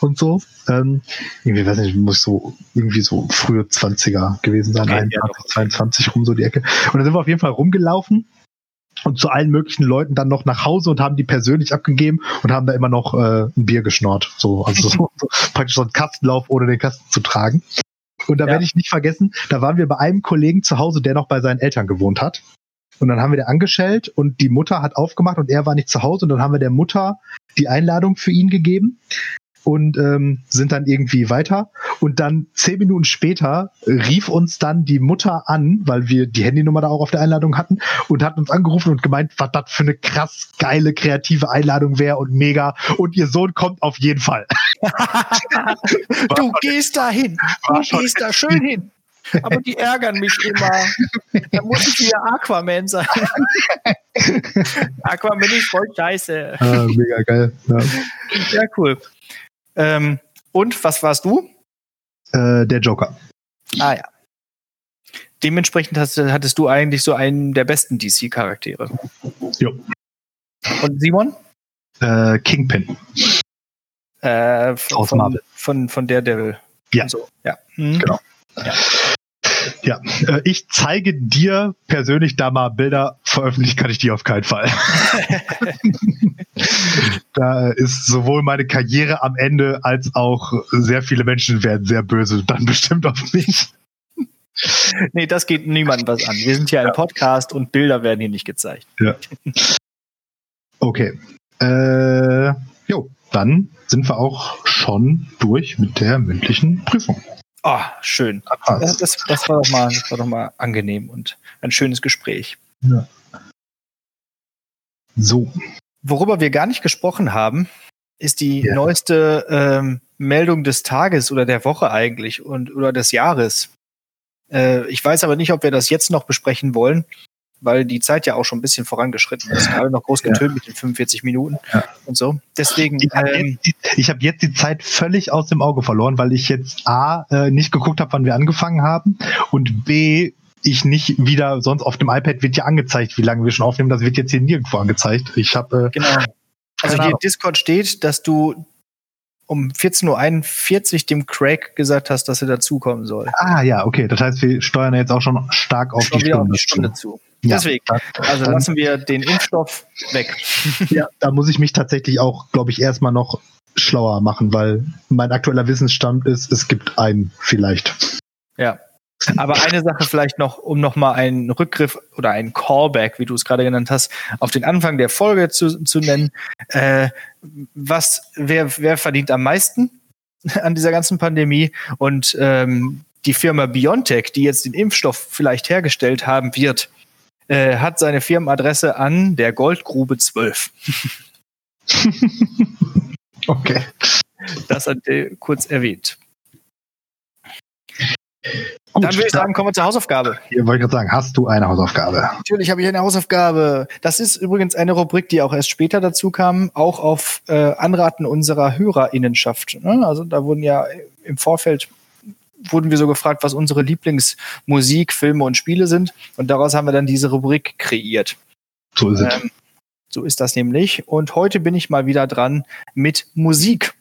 und so. Ähm, irgendwie, weiß nicht, muss so, irgendwie so frühe 20er gewesen sein, okay, 21, ja, 22 rum so die Ecke. Und dann sind wir auf jeden Fall rumgelaufen und zu allen möglichen Leuten dann noch nach Hause und haben die persönlich abgegeben und haben da immer noch äh, ein Bier geschnort. So, also so, (laughs) so, praktisch so ein Kastenlauf, ohne den Kasten zu tragen. Und da ja. werde ich nicht vergessen, da waren wir bei einem Kollegen zu Hause, der noch bei seinen Eltern gewohnt hat. Und dann haben wir der angeschellt und die Mutter hat aufgemacht und er war nicht zu Hause und dann haben wir der Mutter die Einladung für ihn gegeben und ähm, sind dann irgendwie weiter. Und dann zehn Minuten später rief uns dann die Mutter an, weil wir die Handynummer da auch auf der Einladung hatten und hat uns angerufen und gemeint, was das für eine krass geile kreative Einladung wäre und mega. Und ihr Sohn kommt auf jeden Fall. (laughs) du gehst da hin. Du gehst da schön hin. Aber die ärgern mich immer. Da muss ich wieder Aquaman sein. (laughs) Aquaman ist voll scheiße. Ah, mega geil. Ja. ja, cool. Ähm, und was warst du? Äh, der Joker. Ah ja. Dementsprechend hast, hattest du eigentlich so einen der besten DC-Charaktere. Jo. Und Simon? Äh, Kingpin. Äh, von, von, von, von Daredevil. Ja. So. Ja. Hm. Genau. Ja. Ja, äh, ich zeige dir persönlich da mal Bilder, veröffentlichen kann ich die auf keinen Fall. (laughs) da ist sowohl meine Karriere am Ende als auch sehr viele Menschen werden sehr böse dann bestimmt auf mich. Nee, das geht niemandem was an. Wir sind hier ein Podcast und Bilder werden hier nicht gezeigt. Ja. Okay. Äh, jo, dann sind wir auch schon durch mit der mündlichen Prüfung. Oh, schön. Das, das, das, war doch mal, das war doch mal angenehm und ein schönes Gespräch. Ja. So. Worüber wir gar nicht gesprochen haben, ist die ja. neueste ähm, Meldung des Tages oder der Woche eigentlich und oder des Jahres. Äh, ich weiß aber nicht, ob wir das jetzt noch besprechen wollen, weil die Zeit ja auch schon ein bisschen vorangeschritten ist. Gerade noch groß getönt ja. mit den 45 Minuten ja. und so. Deswegen. Ich habe ähm, jetzt, hab jetzt, die Zeit völlig aus dem Auge verloren, weil ich jetzt A, äh, nicht geguckt habe, wann wir angefangen haben und B, ich nicht wieder, sonst auf dem iPad wird ja angezeigt, wie lange wir schon aufnehmen. Das wird jetzt hier nirgendwo angezeigt. Ich habe. Äh, genau. Also hier im Discord steht, dass du um 14.41 Uhr dem Craig gesagt hast, dass er dazukommen soll. Ah ja, okay. Das heißt, wir steuern jetzt auch schon stark auf schon die, Stunde, auf die Stunde zu. Ja, Deswegen, also lassen wir den Impfstoff weg. (laughs) Ja, da muss ich mich tatsächlich auch, glaube ich, erstmal noch schlauer machen, weil mein aktueller Wissensstand ist, es gibt einen vielleicht. Ja, aber eine Sache vielleicht noch, um nochmal einen Rückgriff oder einen Callback, wie du es gerade genannt hast, auf den Anfang der Folge zu, zu nennen. Äh, was, wer, wer verdient am meisten (laughs) an dieser ganzen Pandemie? Und ähm, die Firma BioNTech, die jetzt den Impfstoff vielleicht hergestellt haben wird, äh, hat seine Firmenadresse an der Goldgrube 12. (laughs) okay. Das hat er kurz erwähnt. Gut, dann würde ich sagen, kommen wir zur Hausaufgabe. Hier wollte ich gerade sagen, hast du eine Hausaufgabe? Natürlich habe ich eine Hausaufgabe. Das ist übrigens eine Rubrik, die auch erst später dazu kam, auch auf äh, Anraten unserer HörerInnenschaft. Ne? Also da wurden ja im Vorfeld wurden wir so gefragt, was unsere Lieblingsmusik, Filme und Spiele sind. Und daraus haben wir dann diese Rubrik kreiert. So ist es. Ähm, so ist das nämlich. Und heute bin ich mal wieder dran mit Musik.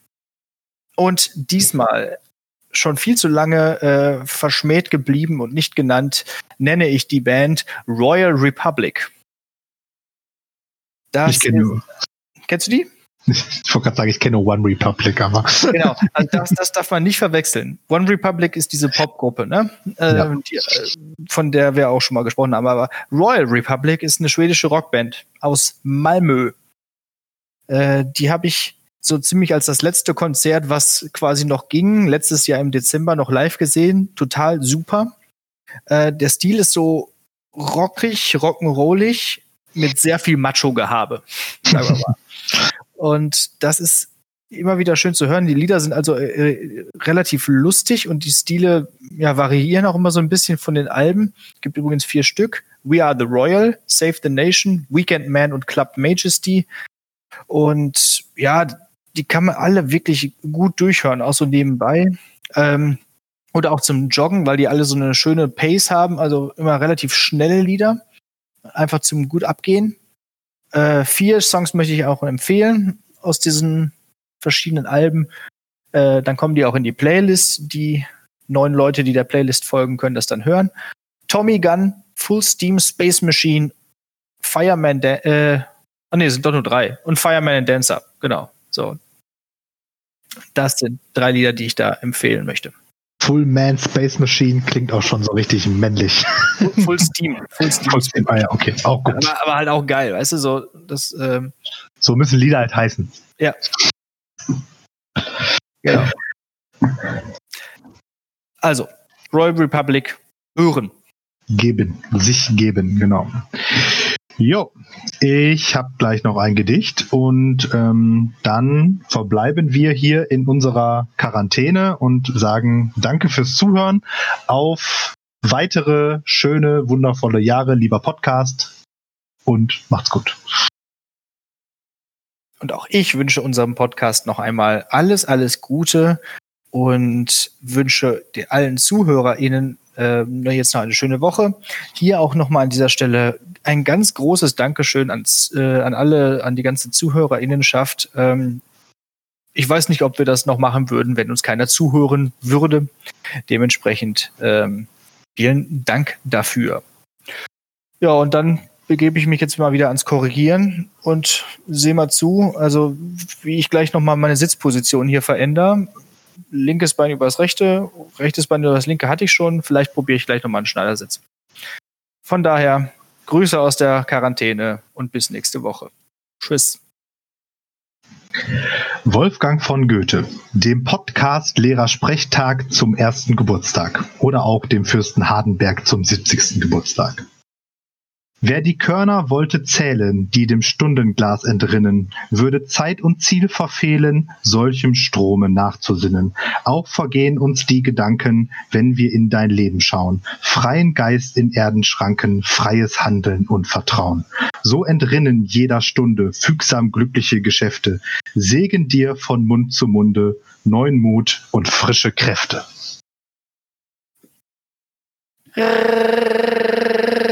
Und diesmal schon viel zu lange äh, verschmäht geblieben und nicht genannt, nenne ich die Band Royal Republic. Das ich kenne Kennst du die? Ich wollte gerade sagen, ich kenne One Republic, aber. Genau, also das, das darf man nicht verwechseln. One Republic ist diese Popgruppe, ne? Äh, ja. die, von der wir auch schon mal gesprochen haben. Aber Royal Republic ist eine schwedische Rockband aus Malmö. Äh, die habe ich so ziemlich als das letzte Konzert, was quasi noch ging, letztes Jahr im Dezember noch live gesehen. Total super. Äh, der Stil ist so rockig, rock'n'rollig, mit sehr viel Macho-Gehabe. (laughs) und das ist immer wieder schön zu hören. Die Lieder sind also äh, äh, relativ lustig und die Stile ja, variieren auch immer so ein bisschen von den Alben. Gibt übrigens vier Stück. We Are the Royal, Save the Nation, Weekend Man und Club Majesty. Und ja, die kann man alle wirklich gut durchhören, auch so nebenbei. Ähm, oder auch zum Joggen, weil die alle so eine schöne Pace haben, also immer relativ schnelle Lieder. Einfach zum gut abgehen. Äh, vier Songs möchte ich auch empfehlen aus diesen verschiedenen Alben. Äh, dann kommen die auch in die Playlist. Die neun Leute, die der Playlist folgen, können das dann hören. Tommy Gun, Full Steam Space Machine, Fireman, äh, oh nee, sind doch nur drei. Und Fireman and Dancer, genau. So, das sind drei Lieder, die ich da empfehlen möchte. Full Man Space Machine klingt auch schon so richtig männlich. Full Steam. Full Steam. Full Steam. Ah ja, okay. Auch gut. Aber, aber, halt auch geil, weißt du, so, das, ähm So müssen Lieder halt heißen. Ja. Genau. Also, Royal Republic hören. Geben, sich geben, genau. Jo, ich habe gleich noch ein Gedicht und ähm, dann verbleiben wir hier in unserer Quarantäne und sagen Danke fürs Zuhören. Auf weitere schöne, wundervolle Jahre, lieber Podcast und macht's gut. Und auch ich wünsche unserem Podcast noch einmal alles, alles Gute und wünsche allen ZuhörerInnen äh, jetzt noch eine schöne Woche. Hier auch nochmal an dieser Stelle ein ganz großes Dankeschön ans, äh, an alle, an die ganze ZuhörerInnenschaft. Ähm, ich weiß nicht, ob wir das noch machen würden, wenn uns keiner zuhören würde. Dementsprechend ähm, vielen Dank dafür. Ja, und dann begebe ich mich jetzt mal wieder ans Korrigieren und sehe mal zu, also wie ich gleich nochmal meine Sitzposition hier verändere. Linkes Bein über das rechte, rechtes Bein über das linke hatte ich schon. Vielleicht probiere ich gleich nochmal einen Schneidersitz. Von daher Grüße aus der Quarantäne und bis nächste Woche. Tschüss. Wolfgang von Goethe, dem Podcast Lehrersprechtag zum ersten Geburtstag oder auch dem Fürsten Hardenberg zum 70. Geburtstag. Wer die Körner wollte zählen, die dem Stundenglas entrinnen, würde Zeit und Ziel verfehlen, solchem Strome nachzusinnen. Auch vergehen uns die Gedanken, wenn wir in dein Leben schauen. Freien Geist in Erdenschranken, freies Handeln und Vertrauen. So entrinnen jeder Stunde fügsam glückliche Geschäfte. Segen dir von Mund zu Munde, neuen Mut und frische Kräfte. (laughs)